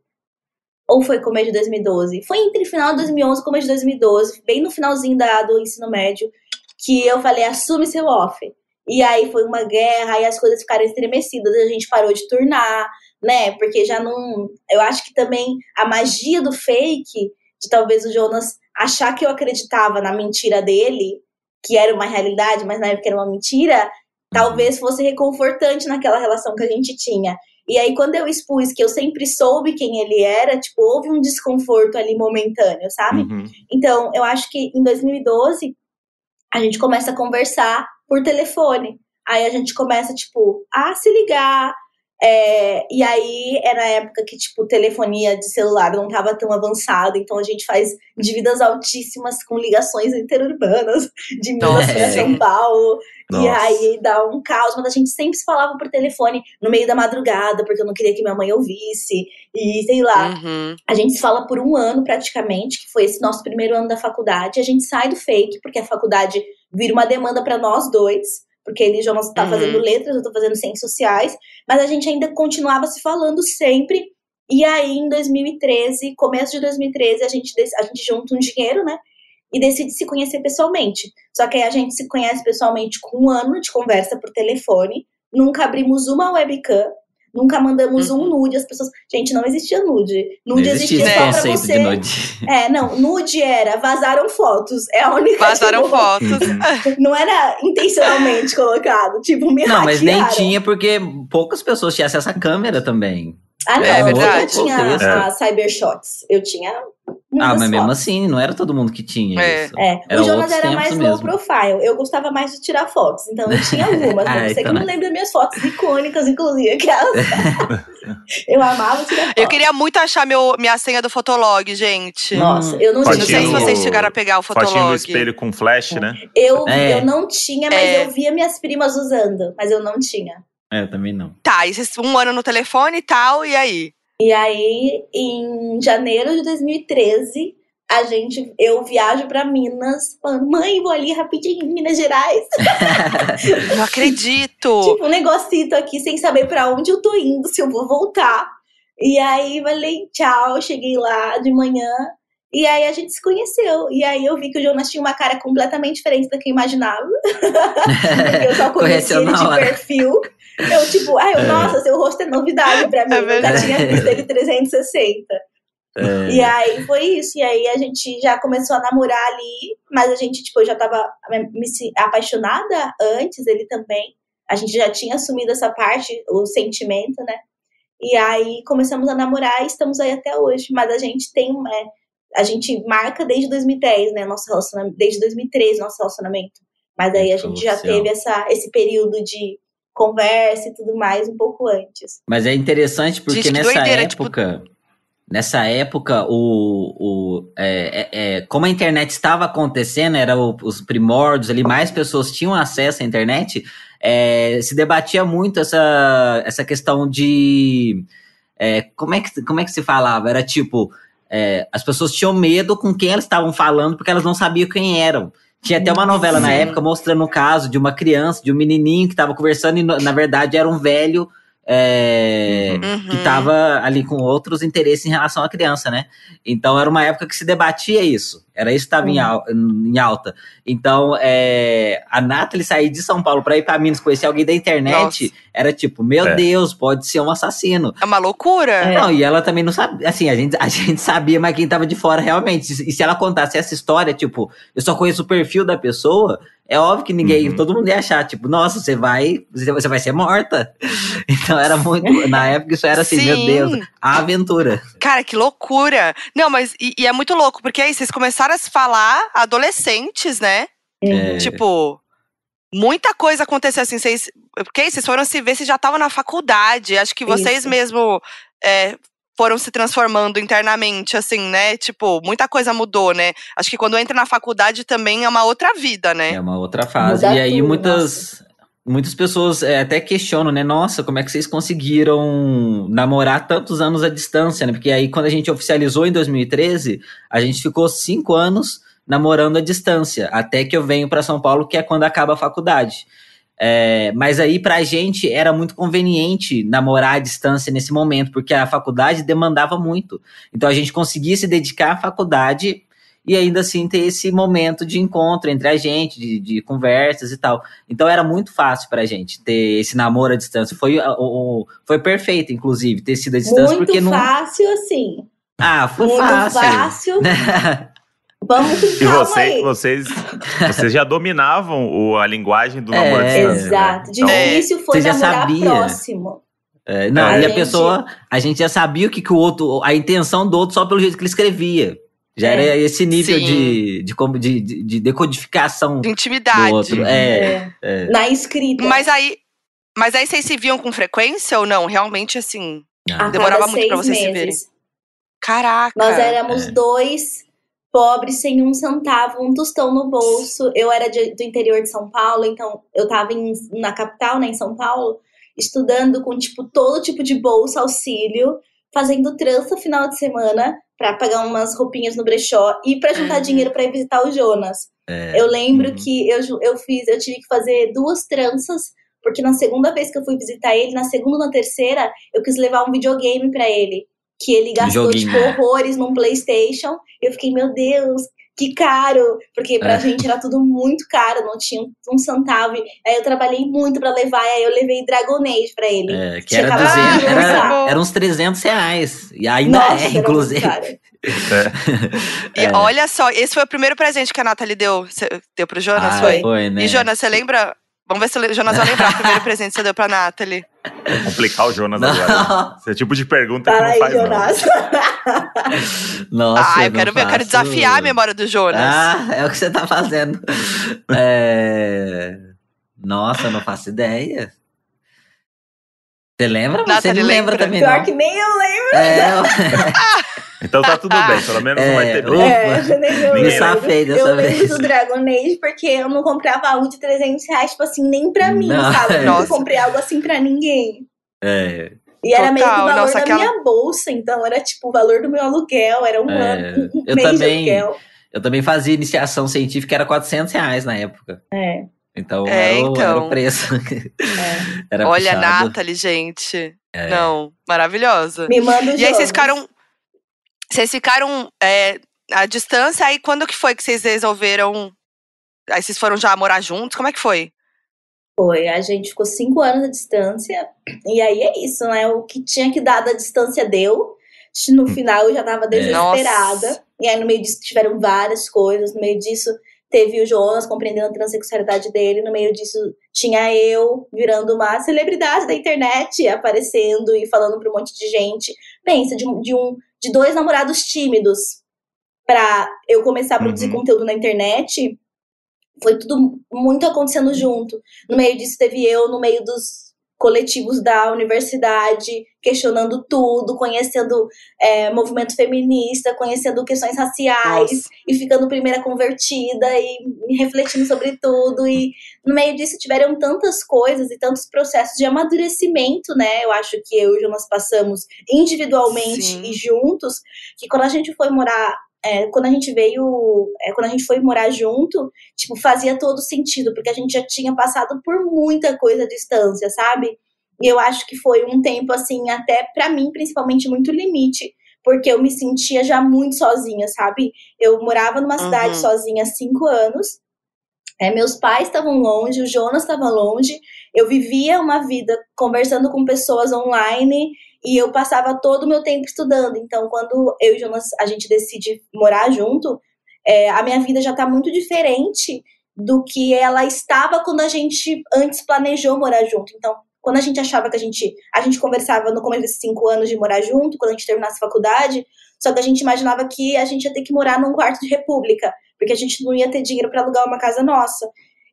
ou foi começo de 2012? Foi entre final de 2011 e começo de 2012, bem no finalzinho da, do ensino médio, que eu falei, assume seu off. E aí foi uma guerra, e as coisas ficaram estremecidas, a gente parou de turnar, né? Porque já não. Eu acho que também a magia do fake, de talvez o Jonas achar que eu acreditava na mentira dele, que era uma realidade, mas na época era uma mentira, talvez fosse reconfortante naquela relação que a gente tinha. E aí, quando eu expus que eu sempre soube quem ele era, tipo, houve um desconforto ali momentâneo, sabe? Uhum. Então, eu acho que em 2012, a gente começa a conversar por telefone. Aí a gente começa, tipo, a se ligar, é, e aí era a época que, tipo, telefonia de celular não estava tão avançada, então a gente faz dívidas altíssimas com ligações interurbanas de Minas para São Paulo. Nossa. E aí dá um caos, mas a gente sempre se falava por telefone no meio da madrugada, porque eu não queria que minha mãe ouvisse. E sei lá. Uhum. A gente se fala por um ano praticamente, que foi esse nosso primeiro ano da faculdade. A gente sai do fake, porque a faculdade vira uma demanda para nós dois porque ele já está uhum. fazendo letras, eu estou fazendo ciências sociais, mas a gente ainda continuava se falando sempre. E aí, em 2013, começo de 2013, a gente, a gente junta um dinheiro, né? E decide se conhecer pessoalmente. Só que aí a gente se conhece pessoalmente com um ano de conversa por telefone. Nunca abrimos uma webcam. Nunca mandamos uhum. um nude, as pessoas. Gente, não existia nude. Nude existia, existia só pra você. É, não, nude era vazaram fotos. É a única Vazaram tipo, fotos. não era intencionalmente colocado. Tipo, me Não, mas nem tinha, porque poucas pessoas tinham acesso à câmera também. Ah, não, é verdade. eu tinha é. as cybershots. Eu tinha ah, mas fotos. mesmo assim, não era todo mundo que tinha é. isso. É, era o Jonas era mais mesmo. low profile. Eu gostava mais de tirar fotos, então eu tinha algumas. ah, você então que não lembra minhas fotos icônicas, inclusive, aquelas. eu amava tirar fotos. Eu queria muito achar meu, minha senha do Fotolog, gente. Nossa, eu não tinha. Não sei se vocês chegaram a pegar o Fotolog. Fotinho do espelho com flash, né? Eu, é. eu não tinha, mas é. eu via minhas primas usando, mas eu não tinha. É, eu também não. Tá, e um ano no telefone e tal, e aí? E aí, em janeiro de 2013, a gente, eu viajo para Minas, falando, mãe, vou ali rapidinho em Minas Gerais. Não acredito! tipo, um negocito aqui sem saber para onde eu tô indo, se eu vou voltar. E aí falei tchau, cheguei lá de manhã. E aí a gente se conheceu. E aí eu vi que o Jonas tinha uma cara completamente diferente da que eu imaginava. eu só conheci ele de perfil. Eu, tipo, ai, é. nossa, seu rosto é novidade pra mim. É eu já tinha visto ele 360. É. E aí foi isso. E aí a gente já começou a namorar ali, mas a gente, tipo, eu já tava me apaixonada antes, ele também. A gente já tinha assumido essa parte, o sentimento, né? E aí começamos a namorar e estamos aí até hoje. Mas a gente tem. É, a gente marca desde 2010, né? Nosso relacionamento, desde 2013, nosso relacionamento. Mas aí a gente já teve essa, esse período de conversa e tudo mais um pouco antes. Mas é interessante porque nessa doideira, tipo, época. Tipo... Nessa época, o, o, é, é, é, como a internet estava acontecendo, era o, os primórdios ali, mais pessoas tinham acesso à internet, é, se debatia muito essa, essa questão de. É, como, é que, como é que se falava? Era tipo, é, as pessoas tinham medo com quem elas estavam falando porque elas não sabiam quem eram. Tinha até uma novela na época mostrando um caso de uma criança, de um menininho que estava conversando e na verdade era um velho é, uhum. que estava ali com outros interesses em relação à criança, né? Então era uma época que se debatia isso. Era isso que estava uhum. em, alta. Então, é, a Nathalie sair de São Paulo para ir para Minas conhecer alguém da internet Nossa. era tipo, meu é. Deus, pode ser um assassino. É uma loucura. É. Não, e ela também não sabia. Assim, a gente, a gente sabia, mas quem tava de fora realmente. E se ela contasse essa história, tipo, eu só conheço o perfil da pessoa, é óbvio que ninguém, uhum. todo mundo ia achar, tipo, nossa, você vai, você vai ser morta. Então era muito, na época isso era assim, Sim. meu Deus, a aventura. Cara, que loucura. Não, mas, e, e, é muito louco, porque aí vocês começaram a se falar adolescentes, né? É. Tipo, muita coisa aconteceu assim, vocês, porque aí vocês foram se ver, vocês já estavam na faculdade, acho que vocês isso. mesmo é, foram se transformando internamente, assim, né? Tipo, muita coisa mudou, né? Acho que quando entra na faculdade também é uma outra vida, né? É uma outra fase. Muda e aí tudo, muitas. Nossa. Muitas pessoas é, até questionam, né? Nossa, como é que vocês conseguiram namorar tantos anos à distância, né? Porque aí, quando a gente oficializou em 2013, a gente ficou cinco anos namorando à distância, até que eu venho para São Paulo, que é quando acaba a faculdade. É, mas aí, pra gente, era muito conveniente namorar à distância nesse momento, porque a faculdade demandava muito. Então a gente conseguia se dedicar à faculdade e ainda assim ter esse momento de encontro entre a gente, de, de conversas e tal. Então era muito fácil pra gente ter esse namoro à distância. Foi, o, o foi perfeito, inclusive, ter sido à distância. Muito porque não... fácil, assim. Ah, foi Muito fácil. fácil. Vamos com E você, vocês, vocês já dominavam o- a linguagem do namoro à É, distância. né? Exato. Então, Difícil foi Você já namorar sabia. próximo. É, não, A e a gente- pessoa, a gente já sabia o que, que o outro, a intenção do outro só pelo jeito que ele escrevia. Já É. era esse nível de, de, como- de, de, de decodificação De do intimidade. outro. É, É. Na escrita. Mas aí. Mas aí vocês se viam com frequência ou não? Realmente, assim. a demorava muito pra vocês se verem. meses. Caraca. Nós éramos dois pobres, sem um centavo, um tostão no bolso. Eu era de- do interior de São Paulo, então eu tava em- na capital, né, em São Paulo, estudando com, tipo, todo tipo de bolsa, auxílio, fazendo trança final de semana pra pagar umas roupinhas no brechó e pra juntar Uhum. dinheiro pra ir visitar o Jonas. É. Eu lembro Uhum. que eu, eu fiz, eu tive que fazer duas tranças, porque na segunda vez que eu fui visitar ele, na segunda e na terceira, eu quis levar um videogame pra ele. Que ele gastou, tipo, horrores num Playstation. Eu fiquei, meu Deus, que caro! Porque pra É. gente era tudo muito caro, não tinha um centavo. Aí eu trabalhei muito pra levar, e aí eu levei Dragon Age pra ele. É, que era acabado 200, de era, era uns 300 reais. E ainda Nossa, é, era muito inclusive. caro. E É. olha só, esse foi o primeiro presente que a Nathalie deu, deu pro Jonas, Ah, foi? foi, né? E Jonas, você lembra? Vamos ver se o Jonas vai lembrar o primeiro presente que você deu pra Nathalie. complicar o Jonas Não. agora. Esse é o tipo de pergunta que Fala não aí, faz, não. Jonas. Nossa, ah, eu não quero ver, eu quero desafiar a memória do Jonas. Ah, é o que você tá fazendo. É... Nossa, eu não faço ideia. Você lembra? Você não lembra lembra? também, Pior não. que nem eu lembro. É, Então tá tudo bem, pelo menos não vai É, ter o- briga. É, nem eu Me lembro. safei dessa eu lembro vez. do Dragon Age porque eu não comprava algo de 300 reais, tipo assim, nem pra mim, Não, sabe? Eu não comprei algo assim pra ninguém. é, E era meio que o Total, valor nossa, da aquela- minha bolsa, então era tipo o valor do meu aluguel, era um É, ano, um eu mês também- de aluguel. eu também fazia iniciação científica, era 400 reais na época. É, Então, É, era, o, era então. o preço. é. era Olha, puxado. Nathalie, gente. É. Não, maravilhosa. Me manda E aí vocês ficaram. Vocês ficaram é, à distância, aí quando que foi que vocês resolveram. Aí vocês foram já morar juntos? Como é que foi? Foi, a gente ficou cinco anos à distância, e aí é isso, né? O que tinha que dar da distância deu. No final eu já tava desesperada. Nossa. E aí no meio disso tiveram várias coisas. No meio disso teve o Jonas compreendendo a transexualidade dele. No meio disso tinha eu virando uma celebridade da internet, aparecendo e falando pra um monte de gente. Pensa, de um, de, um, de dois namorados tímidos pra eu começar a produzir Uhum. conteúdo na internet. Foi tudo muito acontecendo junto. No meio disso teve eu, no meio dos coletivos da universidade, questionando tudo, conhecendo é, movimento feminista, conhecendo questões raciais Nossa. e ficando primeira convertida e refletindo sobre tudo. E no meio disso tiveram tantas coisas e tantos processos de amadurecimento, né? Eu acho que eu e o Jonas passamos individualmente Sim. e juntos, que quando a gente foi morar. É, quando a gente veio, é, quando a gente foi morar junto, tipo, fazia todo sentido, porque a gente já tinha passado por muita coisa à distância, sabe? E eu acho que foi um tempo, assim, até pra mim, principalmente, muito limite, porque eu me sentia já muito sozinha, sabe? Eu morava numa cidade Uhum. sozinha há cinco anos, é, meus pais estavam longe, o Jonas estava longe, eu vivia uma vida conversando com pessoas online e eu passava todo o meu tempo estudando. Então, quando eu e Jonas a gente decide morar junto, é, a minha vida já está muito diferente do que ela estava quando a gente antes planejou morar junto. Então, quando a gente achava que a gente. A gente conversava no começo desses cinco anos de morar junto, quando a gente terminasse a faculdade, só que a gente imaginava que a gente ia ter que morar num quarto de república, porque a gente não ia ter dinheiro para alugar uma casa nossa.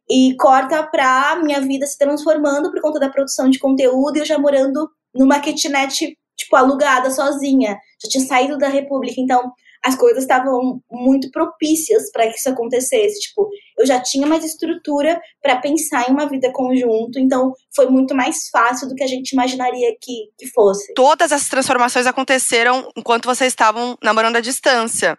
E corta pra minha vida se transformando por conta da produção de conteúdo e eu já morando numa kitnet, tipo, alugada, sozinha. Já tinha saído da república, então as coisas estavam muito propícias para que isso acontecesse. Tipo, eu já tinha mais estrutura para pensar em uma vida conjunto, então foi muito mais fácil do que a gente imaginaria que, que fosse. Todas essas transformações aconteceram enquanto vocês estavam namorando à distância.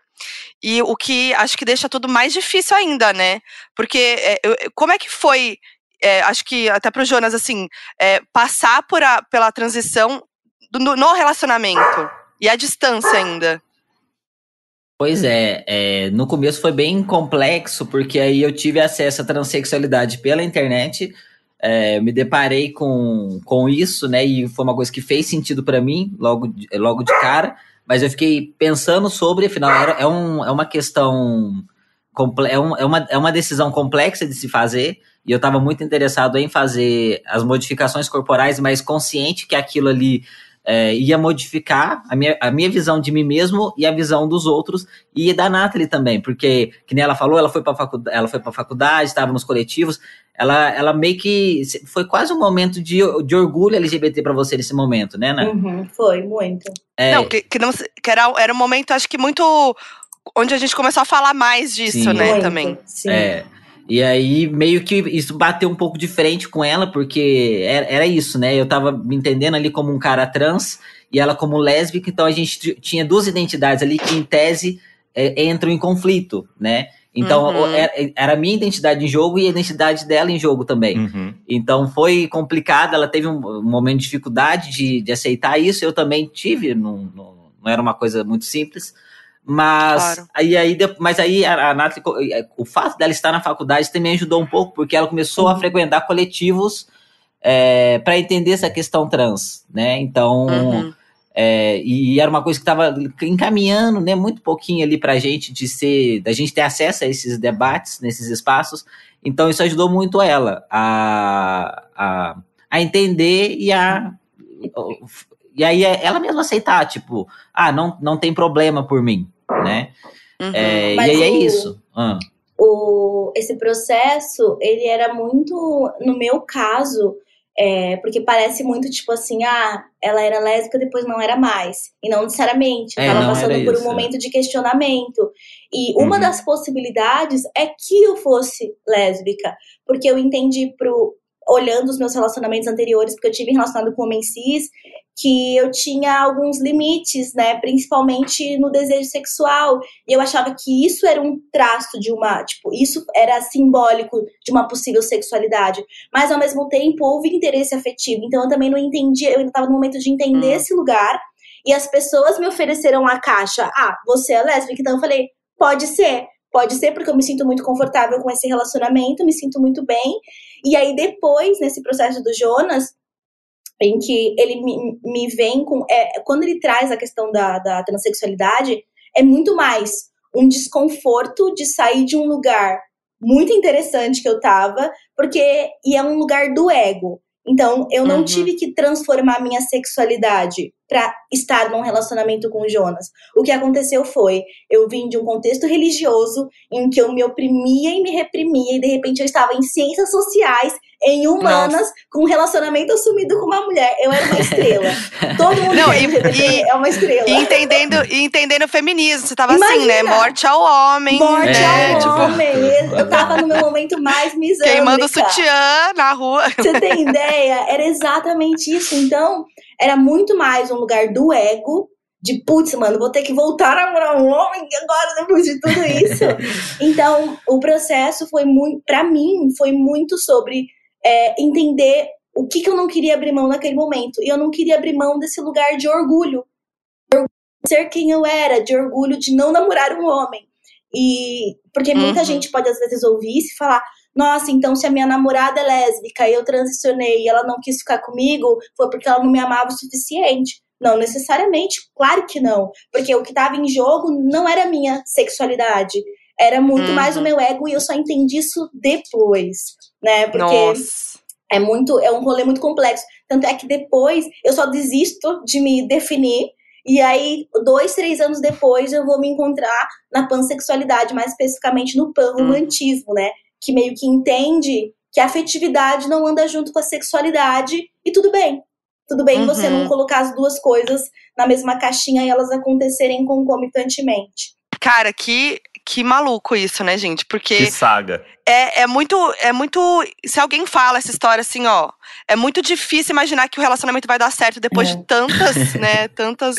E o que acho que deixa tudo mais difícil ainda, né? Porque é, como é que foi é, acho que até pro Jonas, assim, é, passar por a, pela transição do, no relacionamento e a distância ainda. Pois é, é, no começo foi bem complexo, porque aí eu tive acesso à transexualidade pela internet, é, me deparei com, com isso, né, e foi uma coisa que fez sentido para mim logo, logo de cara, mas eu fiquei pensando sobre, afinal, era, é, um, é uma questão, é, um, é, uma, é uma decisão complexa de se fazer, e eu estava muito interessado em fazer as modificações corporais, mas consciente que aquilo ali é, ia modificar a minha, a minha visão de mim mesmo e a visão dos outros e da Nathalie também, porque, que nem ela falou, ela foi para faculdade, ela foi para faculdade, estava nos coletivos, ela, ela meio que foi quase um momento de, de orgulho LGBT para você nesse momento, né, Ana? Uhum, foi muito. É, não, que, que, não, que era, era um momento, acho que muito onde a gente começou a falar mais disso, sim, né, muito, também. Sim. É. E aí, meio que isso bateu um pouco de frente com ela, porque era, era isso, né? Eu tava me entendendo ali como um cara trans e ela como lésbica, então a gente tinha duas identidades ali que, em tese, é, entram em conflito, né? Então, uhum. era, era, a minha identidade em jogo e a identidade dela em jogo também. Uhum. Então, foi complicado, ela teve um, um momento de dificuldade de, de, aceitar isso, eu também tive, não, não, não era uma coisa muito simples. Mas claro. aí, aí, mas aí a, a Nathalie, é, o fato dela estar na faculdade também ajudou um pouco, porque ela começou uhum. a frequentar coletivos é, para entender essa questão trans, né? Então, uhum. é, e era uma coisa que estava encaminhando, né, muito pouquinho ali para a gente de ser, da gente ter acesso a esses debates nesses espaços. Então, isso ajudou muito ela a, a, a entender e a e aí é ela mesma aceitar, tipo, ah, não, não tem problema por mim, né? Uhum. É, e aí é isso. Ah. O, esse processo, ele era muito, no meu caso, é, porque parece muito tipo assim, ah, ela era lésbica, depois não era mais. E não necessariamente. É, tava passando por um momento de questionamento. E uma uhum. das possibilidades é que eu fosse lésbica. Porque eu entendi pro, olhando os meus relacionamentos anteriores, porque eu tive relacionado com homem cis, que eu tinha alguns limites, né, principalmente no desejo sexual, e eu achava que isso era um traço de uma, tipo, isso era simbólico de uma possível sexualidade, mas ao mesmo tempo houve interesse afetivo, então eu também não entendia, eu ainda estava no momento de entender hum. esse lugar, e as pessoas me ofereceram a caixa, ah, você é lésbica, então eu falei, pode ser, pode ser porque eu me sinto muito confortável com esse relacionamento, me sinto muito bem, e aí depois, nesse processo do Jonas, em que ele me, me vem com. É, quando ele traz a questão da, da transexualidade, é muito mais um desconforto de sair de um lugar muito interessante que eu tava, porque e é um lugar do ego. Então, eu não uhum. tive que transformar minha sexualidade para estar num relacionamento com o Jonas. O que aconteceu foi, eu vim de um contexto religioso em que eu me oprimia e me reprimia e de repente eu estava em ciências sociais, em humanas, Nossa. com um relacionamento assumido com uma mulher. Eu era uma estrela. Todo mundo Não, e, e, é uma estrela. E entendendo, e entendendo o feminismo, você tava Imagina, assim, né? Morte ao homem. Morte é, ao tipo... homem. Eu tava no meu momento mais misândrica. Queimando sutiã na rua. Você tem ideia? Era exatamente isso. Então, era muito mais um lugar do ego, de putz, mano, vou ter que voltar a namorar um homem agora depois de tudo isso. então, o processo foi muito, para mim, foi muito sobre é, entender o que, que eu não queria abrir mão naquele momento. E eu não queria abrir mão desse lugar de orgulho, de orgulho de ser quem eu era, de orgulho de não namorar um homem. E porque muita uhum. gente pode às vezes ouvir e falar: nossa, então se a minha namorada é lésbica e eu transicionei e ela não quis ficar comigo, foi porque ela não me amava o suficiente. Não necessariamente, claro que não. Porque o que estava em jogo não era a minha sexualidade. Era muito uhum. mais o meu ego e eu só entendi isso depois, né? Porque Nossa. é muito, é um rolê muito complexo. Tanto é que depois eu só desisto de me definir e aí, dois, três anos depois, eu vou me encontrar na pansexualidade, mais especificamente no panromantismo, uhum. né? Que meio que entende que a afetividade não anda junto com a sexualidade e tudo bem. tudo bem você Uhum. não colocar as duas coisas na mesma caixinha e elas acontecerem concomitantemente. Cara, que, que maluco isso, né, gente? Porque Que saga. é, é muito. É muito. Se alguém fala essa história assim, ó, é muito difícil imaginar que o relacionamento vai dar certo depois É. de tantas, né? Tantas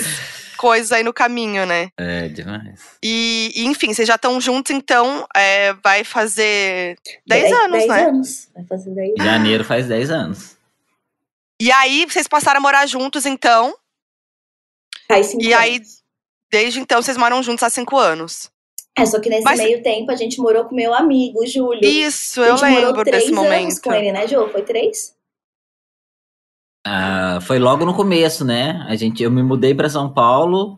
coisas aí no caminho, né? É demais. E, e, enfim, vocês já estão juntos, então é, vai fazer 10 anos, dez né? anos. Vai fazer 10 anos. Janeiro faz 10 anos. E aí, vocês passaram a morar juntos, então. Faz cinco E aí-. Desde então, vocês moram juntos há cinco anos. É, só que nesse Mas- meio tempo a gente morou com meu amigo, o Júlio. Isso, a eu gente morou lembro três desse anos momento. com ele, né, Jô? Foi três? Ah, foi logo no começo, né? A gente, eu me mudei para São Paulo.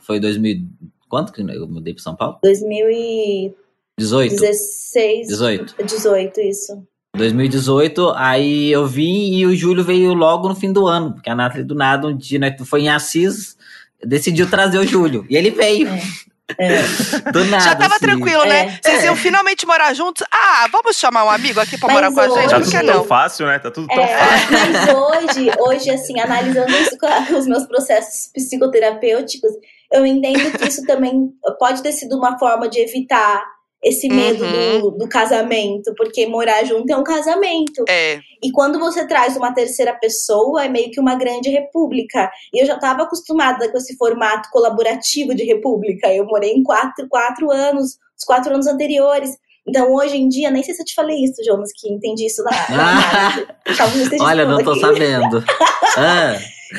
Foi 2000. Quanto que eu mudei para São Paulo? 2016, 18. 18. 18, isso. 2018, aí eu vim e o Júlio veio logo no fim do ano, porque a Nathalie do nada, um dia, né, foi em Assis, decidiu trazer o Júlio. E ele veio. É. Do nada. Já tava assim. tranquilo, né? É. Vocês iam finalmente morar juntos? Ah, vamos chamar um amigo aqui pra Mas morar com a hoje- gente? Tá Por tudo que tão não? fácil, né? Tá tudo tão É, fácil. mas hoje, hoje, assim, analisando isso com os meus processos psicoterapêuticos, eu entendo que isso também pode ter sido uma forma de evitar esse medo Uhum. do, do casamento, porque morar junto é um casamento. É. E quando você traz uma terceira pessoa, é meio que uma grande república. E eu já estava acostumada com esse formato colaborativo de república. Eu morei em quatro, quatro anos, os quatro anos anteriores. Então, hoje em dia, nem sei se eu te falei isso, Jonas, que entendi isso na, Olha, não tô aqui. sabendo. Ah,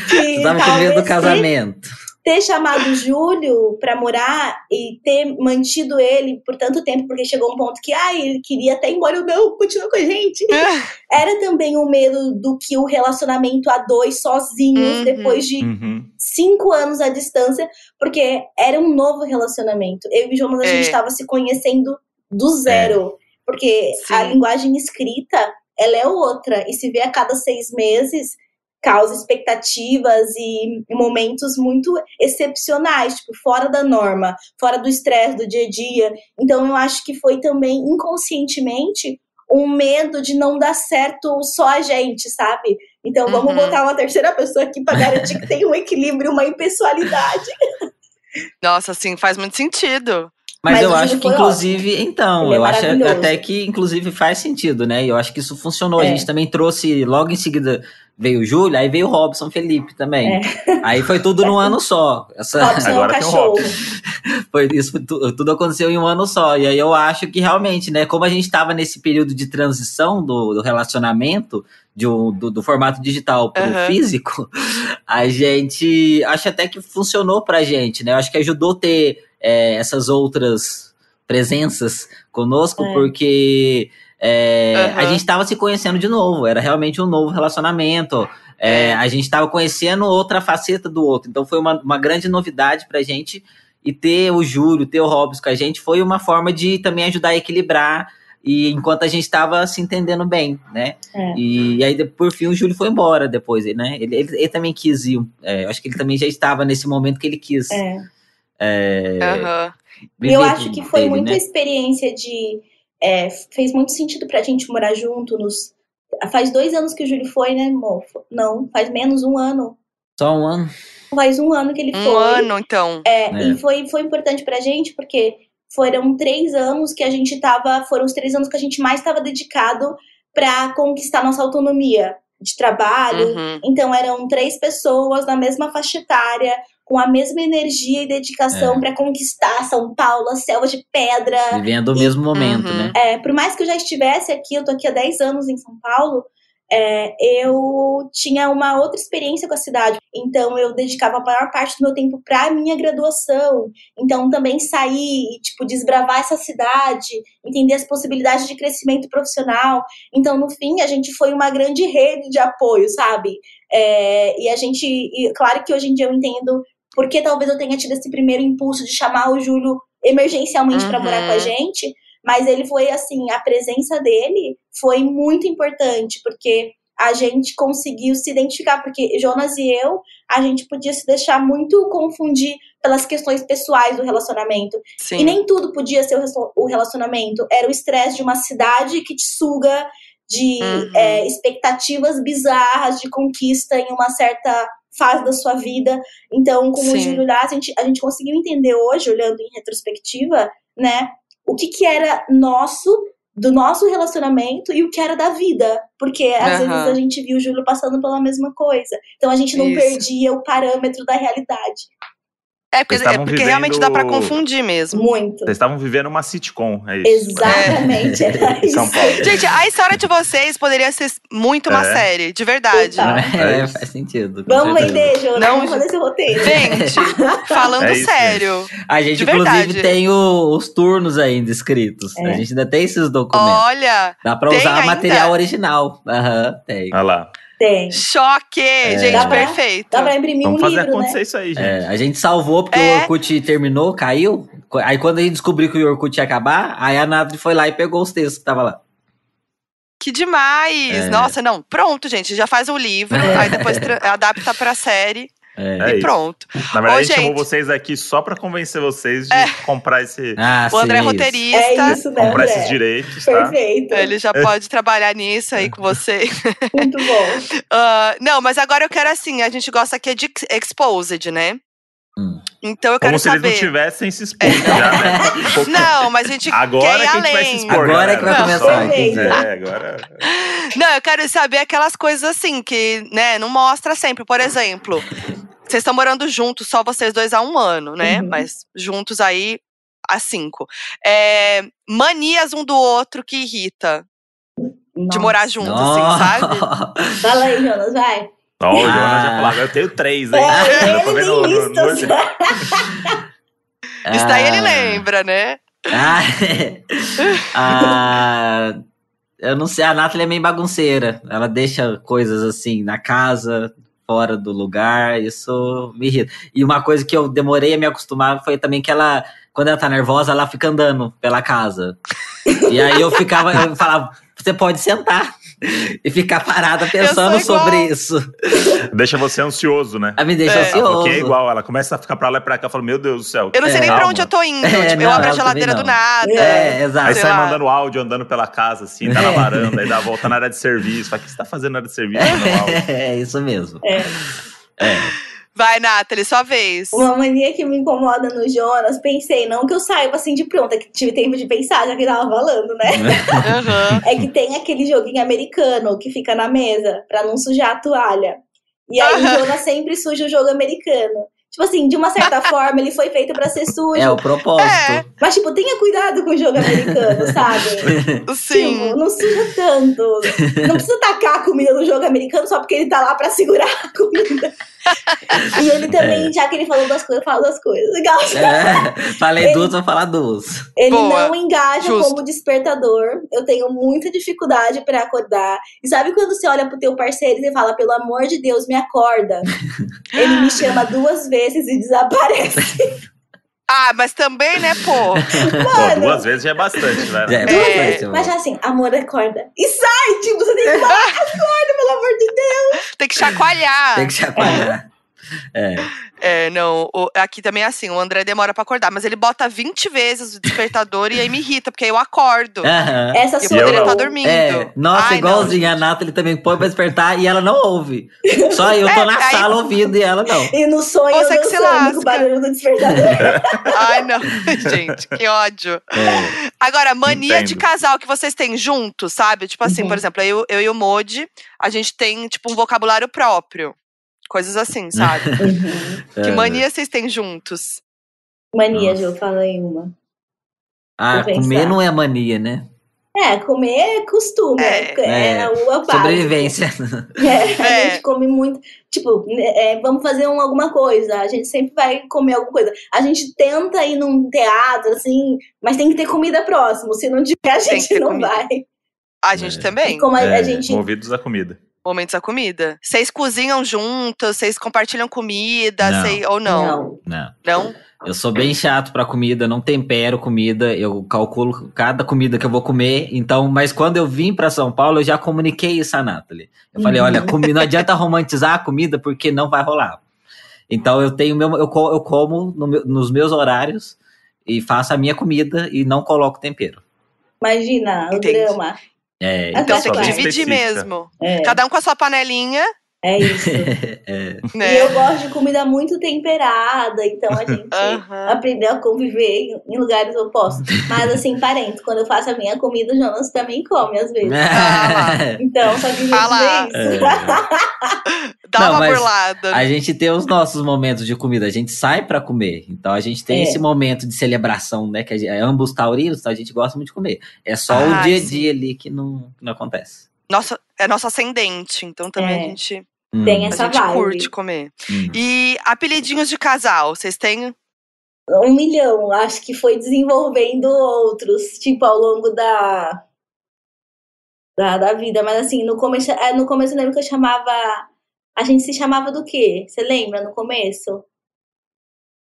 Que tu tava com medo do casamento. Ter chamado o Júlio pra morar e ter mantido ele por tanto tempo, porque chegou um ponto que, ai, ele queria até ir embora, eu não, continua com a gente. Era também o medo do que o relacionamento a dois sozinhos, Uhum. depois de Uhum. cinco anos à distância, porque era um novo relacionamento. Eu e o Jonas, a É. gente estava se conhecendo do zero, porque a Sim. linguagem escrita, ela é outra, e se vê a cada seis meses, causa expectativas e momentos muito excepcionais, tipo, fora da norma, fora do estresse do dia a dia. Então, eu acho que foi também, inconscientemente, um medo de não dar certo só a gente, sabe? Então, vamos Uhum. botar uma terceira pessoa aqui para garantir que tem um equilíbrio, uma impessoalidade. Nossa, assim, faz muito sentido. Mas, Mas eu acho que, inclusive, então, Ele é eu acho maravilhoso. até que, inclusive, faz sentido, né? E eu acho que isso funcionou. A É. gente também trouxe, logo em seguida, veio o Júlio, aí veio o Robson Felipe também. É. Aí foi tudo num ano só. Essa, Robson é um Agora tem o cachorro. foi isso, tudo aconteceu em um ano só. E aí eu acho que realmente, né, como a gente estava nesse período de transição do, do relacionamento, de um- do, do formato digital para o Aham. físico, a gente acho até que funcionou pra gente, né? Eu acho que ajudou ter é, essas outras presenças conosco, É. porque é, a Aham. gente estava se conhecendo de novo, era realmente um novo relacionamento. É, É. a gente estava conhecendo outra faceta do outro. Então foi uma, uma grande novidade pra gente. E ter o Júlio, ter o Robson com a gente foi uma forma de também ajudar a equilibrar. E enquanto a gente estava se entendendo bem, né? É. E, e aí, por fim, o Júlio foi embora depois, né? Ele, ele, ele também quis ir. é, eu acho que ele também já estava nesse momento que ele quis. É. é. E eu acho que foi dele, muita né? experiência de. é, fez muito sentido pra gente morar junto. Nos, faz dois anos que o Júlio foi, né, amor? Não, faz menos um ano. Só um ano. Faz um ano que ele Um foi. ano, então. É, É. E foi, foi importante pra gente, porque foram três anos que a gente tava. Foram os três anos que a gente mais estava dedicado pra conquistar nossa autonomia de trabalho. Uhum. Então eram três pessoas na mesma faixa etária, com a mesma energia e dedicação É. pra conquistar São Paulo, a selva de pedra. Vivendo o mesmo momento, Uhum. né? É, por mais que eu já estivesse aqui, eu tô aqui há 10 anos em São Paulo, é, eu tinha uma outra experiência com a cidade. Então, eu dedicava a maior parte do meu tempo para minha graduação. Então, também sair e, tipo, desbravar essa cidade, entender as possibilidades de crescimento profissional. Então, no fim, a gente foi uma grande rede de apoio, sabe? É, e a gente, e claro que hoje em dia eu entendo porque talvez eu tenha tido esse primeiro impulso de chamar o Júlio emergencialmente para Uhum. morar com a gente, mas ele foi assim, a presença dele foi muito importante, porque a gente conseguiu se identificar, porque Jonas e eu, a gente podia se deixar muito confundir pelas questões pessoais do relacionamento. Sim. E nem tudo podia ser o relacionamento. Era o estresse de uma cidade que te suga, de Uhum. é, expectativas bizarras de conquista em uma certa fase da sua vida. Então, como o Sim. Júlio lá, a gente, a gente conseguiu entender hoje, olhando em retrospectiva, né, o que, que era nosso, do nosso relacionamento e o que era da vida. Porque às Aham. vezes a gente viu o Júlio passando pela mesma coisa. Então a gente não Isso. perdia o parâmetro da realidade. É porque, é porque realmente dá pra vivendo- confundir mesmo. Muito. Vocês estavam vivendo uma sitcom, é isso. Exatamente. Era Em isso. São Paulo. Gente, a história de vocês poderia ser muito uma É. série, de verdade. É, É isso. faz sentido. Vamos vender, Jonas. Não, Vamos fazer esse roteiro. Gente, falando É isso, sério. A gente, De inclusive, verdade. tem o- os turnos ainda escritos. É. A gente ainda tem esses documentos. Olha, Dá pra usar ainda? material original. Aham, tem. Olha lá. Tem. choque! gente, Dá pra- perfeito. Dá pra imprimir Vamos um fazer livro, acontecer né? isso aí, gente. É, a gente salvou porque É. o Orkut terminou, caiu. Aí quando a gente descobriu que o Orkut ia acabar, aí a Nathalie foi lá e pegou os textos que tava lá. Que demais! É. Nossa, não. Pronto, gente. Já faz o livro, aí depois adapta pra série É. É e isso. pronto. Na verdade, Ô, a gente chamou gente. vocês aqui só pra convencer vocês de comprar, esse, Ah, O André é sim, isso. roteirista. É isso, né, comprar André? esses direitos, tá? Perfeito. Ele já pode trabalhar nisso aí com você. Muito bom. Ah, não, mas agora eu quero assim, a gente gosta aqui de ex- exposed, né? Hum. Então eu quero Como se eles saber. não tivessem se exposto já, né? Um Não, mas a gente Agora quer ir que a gente vai se além. expor, Agora é que vai galera. começar. É, agora... Não, eu quero saber aquelas coisas assim que, né, não mostra sempre. Por exemplo, vocês estão morando juntos, só vocês dois há um ano, né? Uhum. Mas juntos aí há cinco. É, manias um do outro que irrita de Nossa. morar junto, assim, sabe? Fala aí, Jonas, vai. Ó, o Jonas Ah. já falava, eu tenho três, hein? É, Eu tô ele vendo tem no- no- listas. Isso daí ele Ah. lembra, né? Ah, ah, eu não sei, a Nathalie é meio bagunceira. Ela deixa coisas assim na casa, fora do lugar, isso me irrita. E uma coisa que eu demorei a me acostumar foi também que ela, quando ela tá nervosa, ela fica andando pela casa. E aí eu ficava, eu falava, você pode sentar e ficar parada pensando sobre isso. Deixa você ansioso, né? Aí me deixa É. Ela ansioso. porque é igual, ela começa a ficar pra lá e pra cá, fala, meu Deus do céu. Eu não sei É, nem pra onde eu tô indo. É, tipo, eu não, abro a eu geladeira do nada. É, exato. Aí sai lá. mandando áudio andando pela casa, assim, tá na É. varanda, aí dá a volta na área de serviço. Fala, o que você tá fazendo na área de serviço? É isso mesmo. É. É. Vai, Nathalie, sua vez. Uma mania que me incomoda no Jonas, pensei, não que eu saiba assim de pronta, que tive tempo de pensar, já que tava falando, né? Aham. É que tem aquele joguinho americano que fica na mesa pra não sujar a toalha. E aí o Aham. Jonas sempre suja o jogo americano. Tipo assim, de uma certa forma, ele foi feito pra ser sujo. É o propósito. É. Mas, tipo, tenha cuidado com o jogo americano, sabe? Sim. Tipo, não suja tanto. Não precisa tacar a comida no jogo americano só porque ele tá lá pra segurar a comida. E ele também, já que ele falou das coisas, fala das coisas. Legal. É, falei Ele- duas, vou falar duas. Ele Boa. não engaja Justo. como despertador. Eu tenho muita dificuldade pra acordar. E sabe quando você olha pro teu parceiro e fala, pelo amor de Deus, me acorda? Ele me chama duas vezes e desaparece. Ah, mas também, né, pô? Pô, Mano. duas vezes já é bastante, né? É, Duas É. vezes. Mas já assim, amor, acorda. E sai, tipo, você tem que falar, acorda, pelo amor de Deus. Tem que chacoalhar. Tem que chacoalhar. É. É, não. o- aqui também é assim, o André demora pra acordar, mas ele bota 20 vezes o despertador e aí me irrita, porque aí eu acordo. Aham. Essa E eu poderia não. estar dormindo. É, nossa, Ai, igualzinho a Nathalie também põe pra despertar e ela não ouve. Só eu tô É, na aí- sala ouvindo e ela não. E no sonho Você eu que se dançando com lasca. o barulho do despertador. Não. Ai, não. Gente, que ódio. É. Agora, mania Entendo. de casal que vocês têm juntos, sabe? Tipo assim, Uhum. por exemplo, eu, eu e o Modi, a gente tem, tipo, um vocabulário próprio. Coisas assim, sabe? que É. mania vocês têm juntos? Mania, Nossa. Ju, fala aí uma. Ah, comer não é mania, né? É, comer é costume, é, É. é, É. o básico. Sobrevivência. É, a É. gente come muito. Tipo, é, vamos fazer um, alguma coisa. A gente sempre vai comer alguma coisa. A gente tenta ir num teatro, assim, mas tem que ter comida próximo. Se não tiver, a que gente não comida. vai. A gente É. também. Como a, a É, gente. Movidos à comida. Momentos da comida. Vocês cozinham juntos, vocês compartilham comida, Não. sei- ou não? Não. Não? Eu sou bem chato pra comida, não tempero comida, eu calculo cada comida que eu vou comer. Então, mas quando eu vim pra São Paulo, eu já comuniquei isso a Nathalie. Eu falei, Uhum. olha, comi- não adianta romantizar a comida porque não vai rolar. Então eu tenho meu, eu, eu como no nos meus horários e faço a minha comida e não coloco tempero. Imagina o Entendi. drama. É, Então, tem que dividir específica. mesmo. É, Cada um com a sua panelinha, é isso. é. né? E eu gosto de comida muito temperada, então a gente aprendeu a conviver em, lugares opostos. Mas assim, parente, quando eu faço a minha comida, o Jonas também come às vezes. Então, só que Ah lá. dizer isso. Dá Não, uma mas burlada. A gente tem os nossos momentos de comida, a gente sai pra comer. Então a gente tem É. esse momento de celebração, né? Que a gente, é ambos taurinos, então a gente gosta muito de comer. É só o Ai, dia a sim. dia ali que não, que não acontece. Nossa, é nosso ascendente, então também É. a gente, Hum, Tem a essa gente vibe. curte comer. hum. E apelidinhos de casal, vocês têm? Um milhão, acho que foi desenvolvendo outros, tipo, ao longo da, da, da vida. Mas assim, no começo, é, no começo eu lembro que eu chamava. A gente se chamava do quê? Você lembra no começo?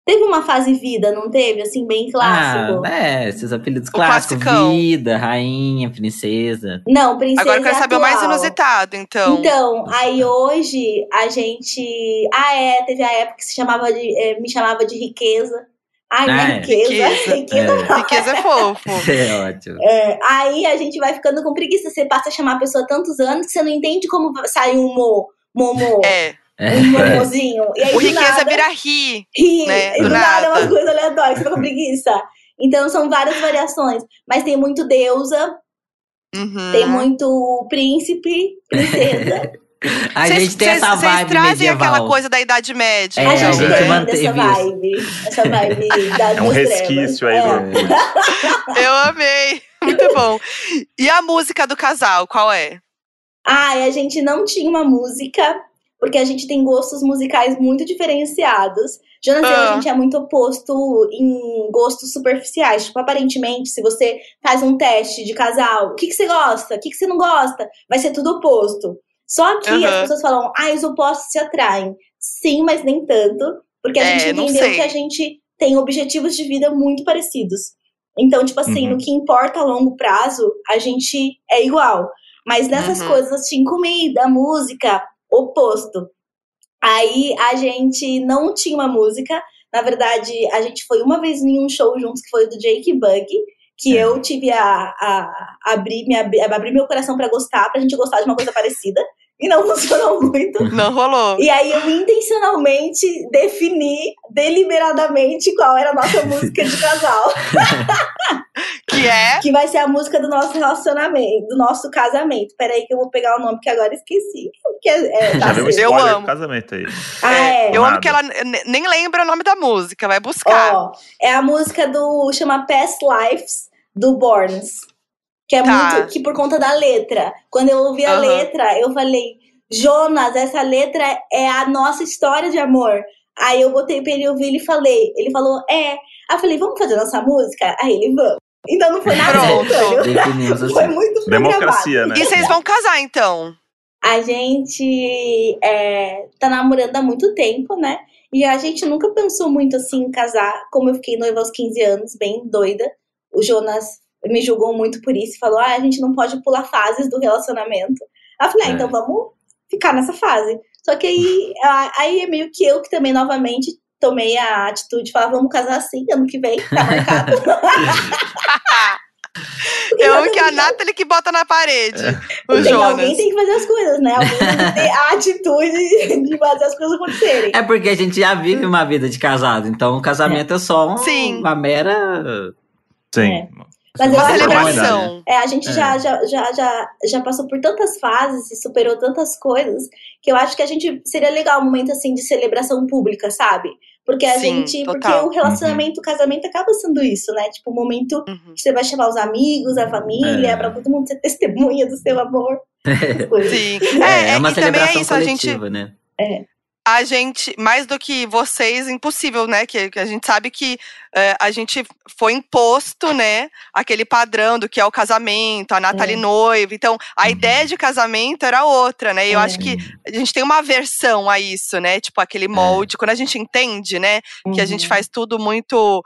Teve uma fase vida, não teve? Assim, bem clássico. Ah, é, esses apelidos O clássicos. classicão. Vida, rainha, princesa. Não, princesa Agora eu quero saber o mais inusitado, então. Então, aí hoje a gente. Ah, é, teve a época que se chamava de. eh, me chamava de riqueza. Ai, minha Ah, é. riqueza. Riqueza. riqueza É. Riqueza é fofo. É ótimo. É, aí a gente vai ficando com preguiça. Você passa a chamar a pessoa há tantos anos que você não entende como sai um mo, momô, É. É. um. E aí, O do riqueza nada, vira ri. ri, né, e do do nada é nada. uma coisa aleatória, você fica com preguiça. Então são várias variações. Mas tem muito deusa, Uhum. tem muito príncipe, princesa. A Vocês- gente tem vocês- essa vocês vibe trazem medieval. aquela coisa da Idade Média. É, a a gente tem manteve essa isso. vibe. Essa vibe da É um resquício aí do É. Orkut. Eu amei. Muito bom. E a música do casal, qual é? Ai, a gente não tinha uma música, porque a gente tem gostos musicais muito diferenciados. Jonas e eu, Ah. a gente é muito oposto em gostos superficiais. Tipo, aparentemente, se você faz um teste de casal, o que, que você gosta? O que, que você não gosta? Vai ser tudo oposto. Só que Aham. as pessoas falam, ah, os opostos se atraem. Sim, mas nem tanto. Porque a É, gente entendeu que a gente tem objetivos de vida muito parecidos. Então, tipo assim, Uhum. no que importa a longo prazo, a gente é igual. Mas nessas Uhum. coisas, assim, comida, música, oposto. Aí a gente não tinha uma música. Na verdade, a gente foi uma vez em um show juntos, que foi o do Jake Bug, que É. eu tive a, a, a abrir, me abrir, abrir meu coração pra gostar, pra gente gostar de uma coisa parecida. E não funcionou muito. Não rolou. E aí eu intencionalmente defini deliberadamente qual era a nossa música de casal. Que é. Que vai ser a música do nosso relacionamento, do nosso casamento. Peraí que eu vou pegar o nome que agora esqueci. Porque é, Já tá. Eu amo. casamento aí. Ah, é. Eu amo que ela ne- nem lembra o nome da música, vai buscar. Ó, é a música do. chama Past Lives, do Borns. Que é Tá. muito. Que por conta da letra. Quando eu ouvi a Aham. letra, eu falei, Jonas, essa letra é a nossa história de amor. Aí eu botei pra ele ouvir e falei. Ele falou, é. Aí eu falei, vamos fazer nossa música? Aí ele, vamos. Então não foi nada Pronto. estranho. Definimos Foi assim. muito Democracia, né? E vocês vão casar, então? A gente é, tá namorando há muito tempo, né? E a gente nunca pensou muito assim em casar. Como eu fiquei noiva aos 15 anos, bem doida. O Jonas me julgou muito por isso e falou: ah, a gente não pode pular fases do relacionamento. Aí eu falei: ah, É. então vamos ficar nessa fase. Só que aí, a- aí é meio que eu que também, novamente, tomei a atitude de falar: vamos casar assim, ano que vem, tá marcado. Porque Eu já amo que é a Nathalie que bota na parede. O tem, alguém Jonas. tem que fazer as coisas, né? Alguém tem que ter a atitude de fazer as coisas acontecerem. É porque a gente já vive uma vida de casado, então o casamento é, só um- Sim. uma mera. Sim. É. Mas eu Uma acho que- celebração. É, a gente É. Já, já, já, já, já passou por tantas fases e superou tantas coisas que eu acho que a gente seria legal um momento assim de celebração pública, sabe? Porque a Sim, gente. Porque total. o relacionamento, o casamento acaba sendo isso, né? Tipo, um momento Uhum. que você vai chamar os amigos, a família, É. pra todo mundo ser testemunha do seu amor. Sim. É, É, é uma e também é celebração isso, a gente, coletiva, né? A gente, mais do que vocês, impossível, né? Que, que a gente sabe que é, a gente foi imposto, né? Aquele padrão do que é o casamento, a Nathalie É. noiva. Então, a Uhum. ideia de casamento era outra, né? E eu É. acho que a gente tem uma aversão a isso, né? Tipo, aquele molde. Quando a gente entende, né? Que a gente Uhum. faz tudo muito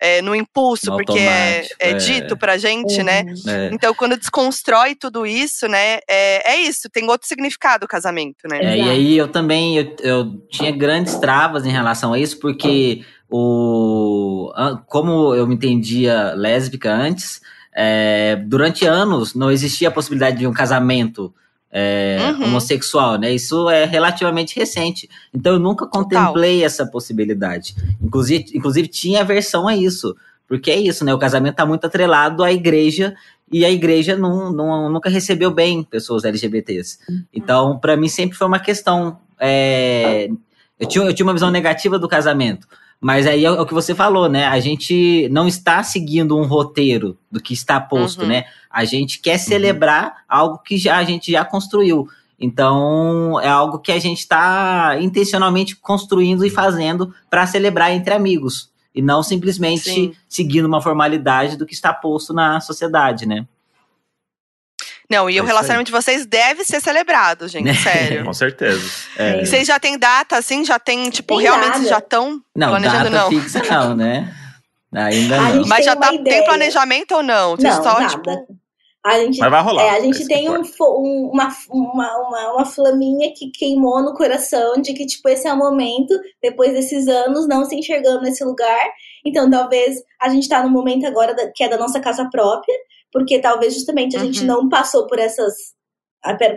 é, é, no impulso, No porque é, é é. dito pra gente, né? Uhum. É. Então, quando desconstrói tudo isso, né? É, é isso, tem outro significado o casamento, né? É, e aí eu também eu, eu tinha grandes travas em relação a isso, porque o, como eu me entendia lésbica antes, é, durante anos não existia a possibilidade de um casamento é, uhum. homossexual, né? Isso é relativamente recente. Então eu nunca contemplei Total. essa possibilidade. Inclusive, inclusive tinha aversão a isso. Porque é isso, né? O casamento está muito atrelado à igreja e a igreja não, não, nunca recebeu bem pessoas LGBTs. Uhum. Então, para mim, sempre foi uma questão. É, eu, tinha, eu tinha uma visão negativa do casamento. Mas aí é o que você falou, né? A gente não está seguindo um roteiro do que está posto, uhum. né? A gente quer uhum. celebrar uhum. algo que já, a gente já construiu. Então, é algo que a gente está intencionalmente construindo e fazendo para celebrar entre amigos. E não simplesmente Sim. seguindo uma formalidade do que está posto na sociedade, né? Não, e é o relacionamento de vocês deve ser celebrado, gente, sério. Com certeza. É. E vocês já têm data, assim? Já tem, tipo, tem realmente nada. já estão planejando, não? fixa não, né? Ainda não. Mas já tá, tem planejamento ou não? Não, só, nada. Tipo... A gente, Mas vai rolar. É, a gente tem um, um, uma, uma, uma, uma, flaminha que queimou no coração de que, tipo, esse é o momento, depois desses anos, não se enxergando nesse lugar. Então, talvez a gente tá no momento agora da, que é da nossa casa própria, porque talvez justamente a uhum. gente não passou por essas,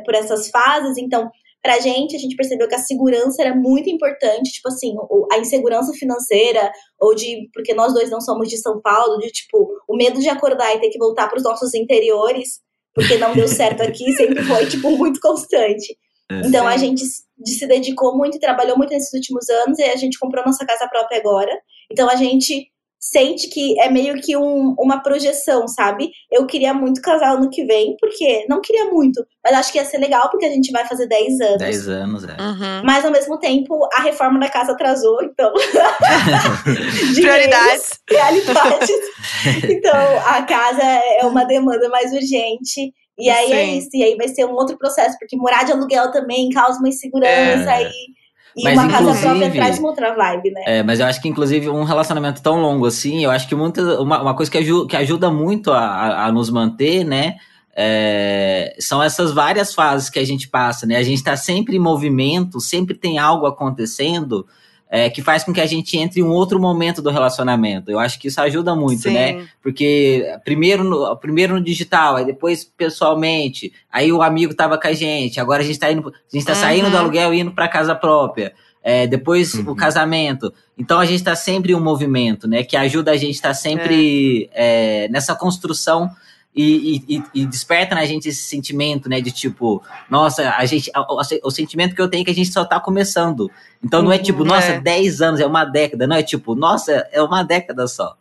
por essas fases, então pra gente, a gente percebeu que a segurança era muito importante, tipo assim, a insegurança financeira, ou de, porque nós dois não somos de São Paulo, de tipo, o medo de acordar e ter que voltar para os nossos interiores, porque não deu certo aqui, sempre foi, tipo, muito constante. É. Então a gente se dedicou muito e trabalhou muito nesses últimos anos, e a gente comprou nossa casa própria agora. Então a gente sente que é meio que um, uma projeção, sabe? Eu queria muito casar ano que vem, porque não queria muito, mas acho que ia ser legal porque a gente vai fazer 10 anos. 10 anos, é. Uhum. Mas ao mesmo tempo, a reforma da casa atrasou, então. Prioridades. Realidades. então, a casa é uma demanda mais urgente. E aí é Sim. é isso, e aí vai ser um outro processo, porque morar de aluguel também causa uma insegurança é. e e mas, uma casa própria traz uma outra vibe, né? É, mas eu acho que, inclusive, um relacionamento tão longo assim, eu acho que muita, uma, uma coisa que, ajuda, que ajuda muito a, a, nos manter, né? É, são essas várias fases que a gente passa, né? A gente está sempre em movimento, sempre tem algo acontecendo é, que faz com que a gente entre em um outro momento do relacionamento. Eu acho que isso ajuda muito, Sim. né? Porque primeiro no, primeiro no digital, aí depois pessoalmente, aí o amigo tava com a gente, agora a gente tá indo, a gente tá uhum. saindo do aluguel e indo para casa própria. É, depois uhum. o casamento. Então a gente está sempre em um movimento, né? Que ajuda a gente estar tá sempre é. É, nessa construção e, e, e, desperta na gente esse sentimento, né? De tipo, nossa, a gente. O, o, sentimento que eu tenho é que a gente só tá começando. Então não é tipo, nossa, é. 10 anos, é uma década. Não é tipo, nossa, é uma década só.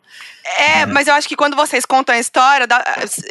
É, é, mas eu acho que quando vocês contam a história,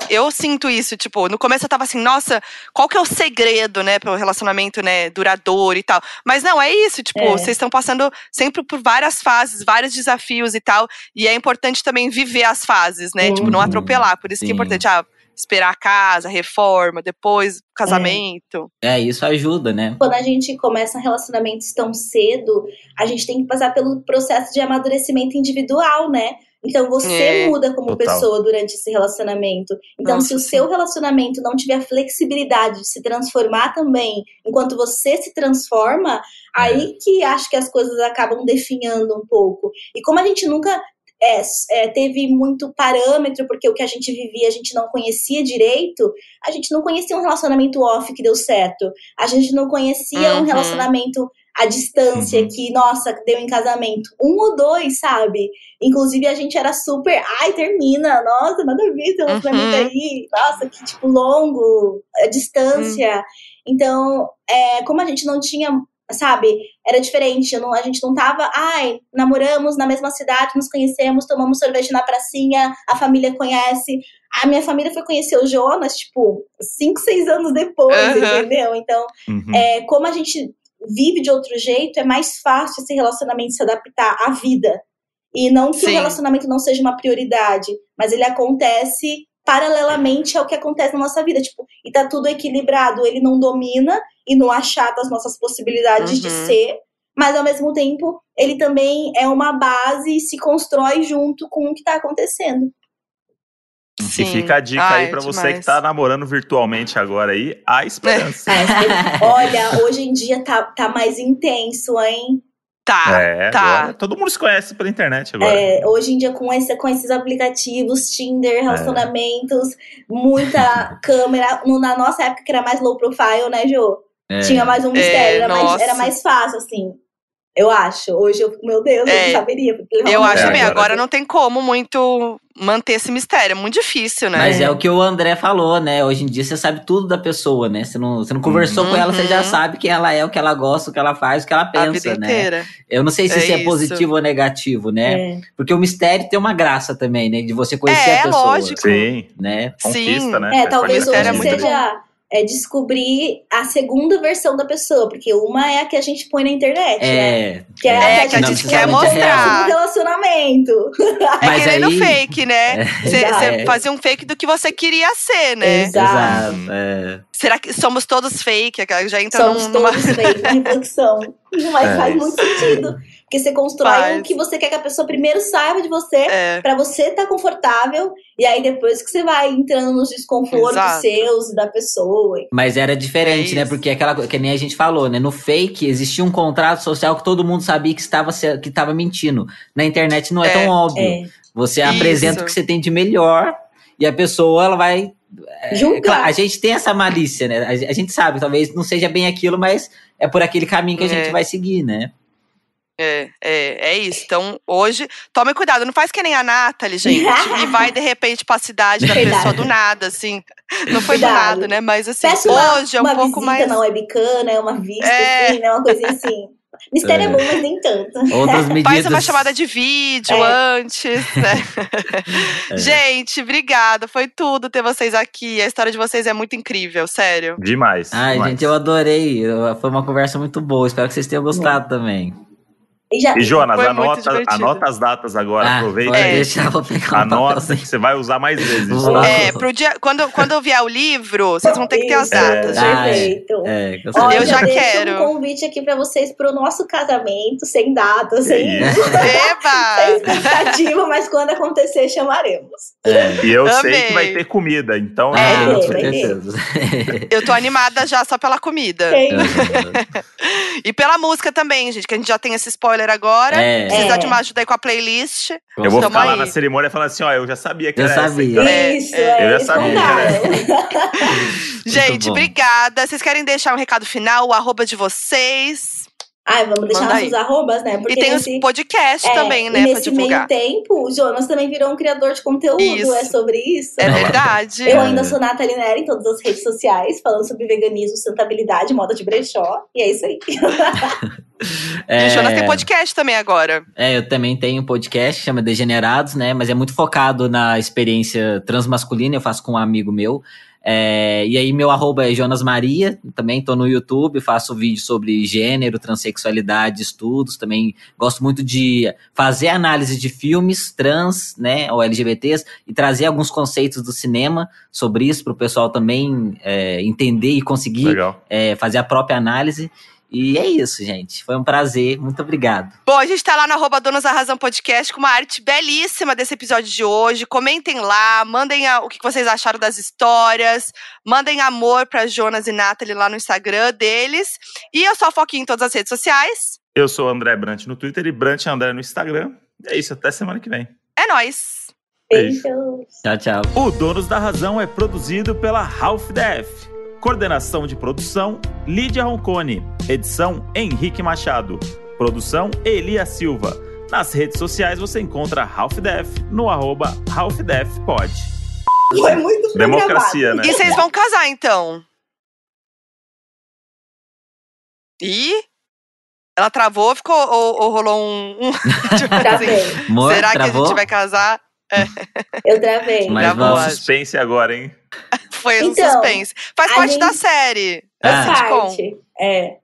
eu sinto isso, tipo, no começo eu tava assim, nossa, qual que é o segredo, né, pro relacionamento, né, duradouro e tal. Mas não, é isso, tipo, é. vocês estão passando sempre por várias fases, vários desafios e tal, e é importante também viver as fases, né, uhum. tipo, não uhum. atropelar, por isso Sim. que é importante, ah, esperar a casa, reforma, depois casamento. É. é, isso ajuda, né? Quando a gente começa relacionamentos tão cedo, a gente tem que passar pelo processo de amadurecimento individual, né? Então você é, muda como total. pessoa durante esse relacionamento. Então, Nossa, se o sim. seu relacionamento não tiver flexibilidade de se transformar também, enquanto você se transforma, é. aí que acho que as coisas acabam definhando um pouco. E como a gente nunca é, é, teve muito parâmetro, porque o que a gente vivia a gente não conhecia direito, a gente não conhecia um relacionamento off que deu certo, a gente não conhecia uhum. um relacionamento à distância uhum. que, nossa, deu em casamento. Um ou dois, sabe? Inclusive a gente era super, ai, termina, nossa, nada a ver esse relacionamento uhum. aí, nossa, que tipo longo, a distância. Uhum. Então, é, como a gente não tinha sabe? Era diferente. Não, a gente não tava, ai, namoramos na mesma cidade, nos conhecemos, tomamos sorvete na pracinha, a família conhece. A minha família foi conhecer o Jonas, tipo, cinco, seis anos depois, uhum. entendeu? Então, uhum. é, como a gente vive de outro jeito, é mais fácil esse relacionamento se adaptar à vida. E não que Sim. o relacionamento não seja uma prioridade, mas ele acontece paralelamente ao que acontece na nossa vida. Tipo, e tá tudo equilibrado. Ele não domina e não achata as nossas possibilidades uhum. de ser, mas ao mesmo tempo ele também é uma base e se constrói junto com o que tá acontecendo. Sim. E fica a dica Ai, aí para você que tá namorando virtualmente agora aí, a esperança. É. Olha, hoje em dia tá, tá mais intenso, hein? Tá, é, tá. agora todo mundo se conhece pela internet agora. É, hoje em dia, com, esse, com esses aplicativos, Tinder, relacionamentos, muita câmera. No- na nossa época, que era mais low profile, né, Jô? É. Tinha mais um mistério, era, mais, era mais fácil, assim. Eu acho. Hoje eu fico, meu Deus, eu É, não saberia. porque Eu acho É, também, agora- agora não tem como muito manter esse mistério. É muito difícil, né? Mas é o que o André falou, né? Hoje em dia você sabe tudo da pessoa, né? Você não, você não conversou com ela, você já Uhum. sabe quem ela é, o que ela gosta, o que ela faz, o que ela a vida pensa, né? inteira. Eu não sei se É isso é positivo ou negativo, né? É. Porque o mistério tem uma graça também, né? De você conhecer É, a pessoa. lógico. Sim, Né? conquista, Sim. né? É, talvez é hoje seja é, descobrir a segunda versão da pessoa, porque uma é a que a gente põe na internet, né? É. Que é, É, a que a gente põe quer no começo mostrar. do relacionamento. É Mas que nem no aí- fake, né? Você Exato. fazia um fake do que você queria ser, né? Exato. Exato. é. Será que somos todos fake? Já entra Somos num- numa. todos fake, reflexão. Mas É faz isso. muito sentido. Porque você constrói Faz. o que você quer que a pessoa primeiro saiba de você, É, pra você estar confortável. E aí depois que você vai entrando nos desconfortos Exato. seus e da pessoa. Mas era diferente, É né? Porque aquela que nem a gente falou, né? No fake existia um contrato social que todo mundo sabia que estava que estava mentindo. Na internet não é, É, tão óbvio. É. Você Isso. apresenta o que você tem de melhor e a pessoa ela vai É, Julgar. claro, a gente tem essa malícia, né? A, a gente sabe, talvez não seja bem aquilo, mas é por aquele caminho que a É. gente vai seguir, né? É, é, é isso. Então, hoje, tome cuidado. Não faz que nem a Nathalie, gente. e vai, de repente, pra cidade da Cuidado. pessoa do nada, assim. Não foi do Cuidado. nada, né? Mas, assim, uma, hoje é um uma pouco visita mais. na webcam, né? Uma vista, É. assim, né? Uma coisinha assim. Mistério é, É. bom, mas nem tanto. Outras medidas. Faz uma chamada de vídeo É. antes, né? É. Gente, obrigada. Foi tudo ter vocês aqui. A história de vocês é muito incrível, sério. Demais. Ai, demais. gente, eu adorei. Eu- Foi uma conversa muito boa. Espero que vocês tenham gostado também. E já, E Jonas, anota, anota as datas agora, ah, aproveita. É. deixar, vou pegar um Anota, que você vai usar mais vezes. É, pro dia, quando, quando eu vier o livro, vocês vão ter que ter as Isso, datas, É. gente. É. Perfeito. É, que eu. Eu já deixo quero. um convite aqui pra vocês pro nosso casamento, sem data, Que sem, isso. sem Eba! expectativa, mas quando acontecer, chamaremos. É. E eu Amei. sei que vai ter comida, então. É, Ah, vai com ter, vai ter. certeza. Eu tô animada já só pela comida. E pela música também, gente, que a gente já tem esse spoiler agora. É. Precisa É. de uma ajuda aí com a playlist. Eu vou Tamo ficar lá na cerimônia falando assim: ó, eu já sabia que Eu era sabia. essa. É, Isso, é. é, Eu já sabia. Gente, obrigada. Vocês querem deixar um recado final, o arroba de vocês? Ai, vamos deixar Manda nossos arrobas, né? e Porque tem nesse, os podcasts é, também, e né, pra nesse meio tempo, o Jonas também virou um criador de conteúdo, Isso. é sobre isso. É verdade. Eu ainda sou Nathalie Neri em todas as redes sociais, falando sobre veganismo, sustentabilidade, moda de brechó. E é isso aí. E o Jonas tem É. podcast também agora. É, eu também tenho um podcast, chama Degenerados, né? Mas é muito focado na experiência transmasculina, eu faço com um amigo meu. É, e aí, meu arroba é Jonas Maria, também tô no YouTube, faço vídeo sobre gênero, transexualidade, estudos, também gosto muito de fazer análise de filmes trans, né, ou LGBTs, e trazer alguns conceitos do cinema sobre isso, para o pessoal também é, entender e conseguir é, fazer a própria análise. E é isso, gente. Foi um prazer. Muito obrigado. Bom, a gente tá lá no arroba Donos da Razão Podcast com uma arte belíssima desse episódio de hoje. Comentem lá, mandem a- o que vocês acharam das histórias, mandem amor pra Jonas e Nathalie lá no Instagram deles. E eu sou a Foquinha em todas as redes sociais. Eu sou o André Brant no Twitter e Brant André no Instagram. É isso, até semana que vem. É nóis! Beijo. Beijos. Tchau, tchau. O Donos da Razão é produzido pela Half Def. Coordenação de produção, Lídia Roncone. Edição, Henrique Machado. Produção, Elia Silva. Nas redes sociais você encontra Half Def no arroba Half Def Pod. Foi muito Democracia, né? E vocês vão casar, então? Ih? Ela travou, ficou ou, ou rolou um. um- tipo assim. Amor, será que a travou? gente vai casar? Eu travei. Mas Travou. Suspense agora, hein? Foi um Então, suspense. Faz parte da gente- série. Ah. Da Faz sitcom. parte. É.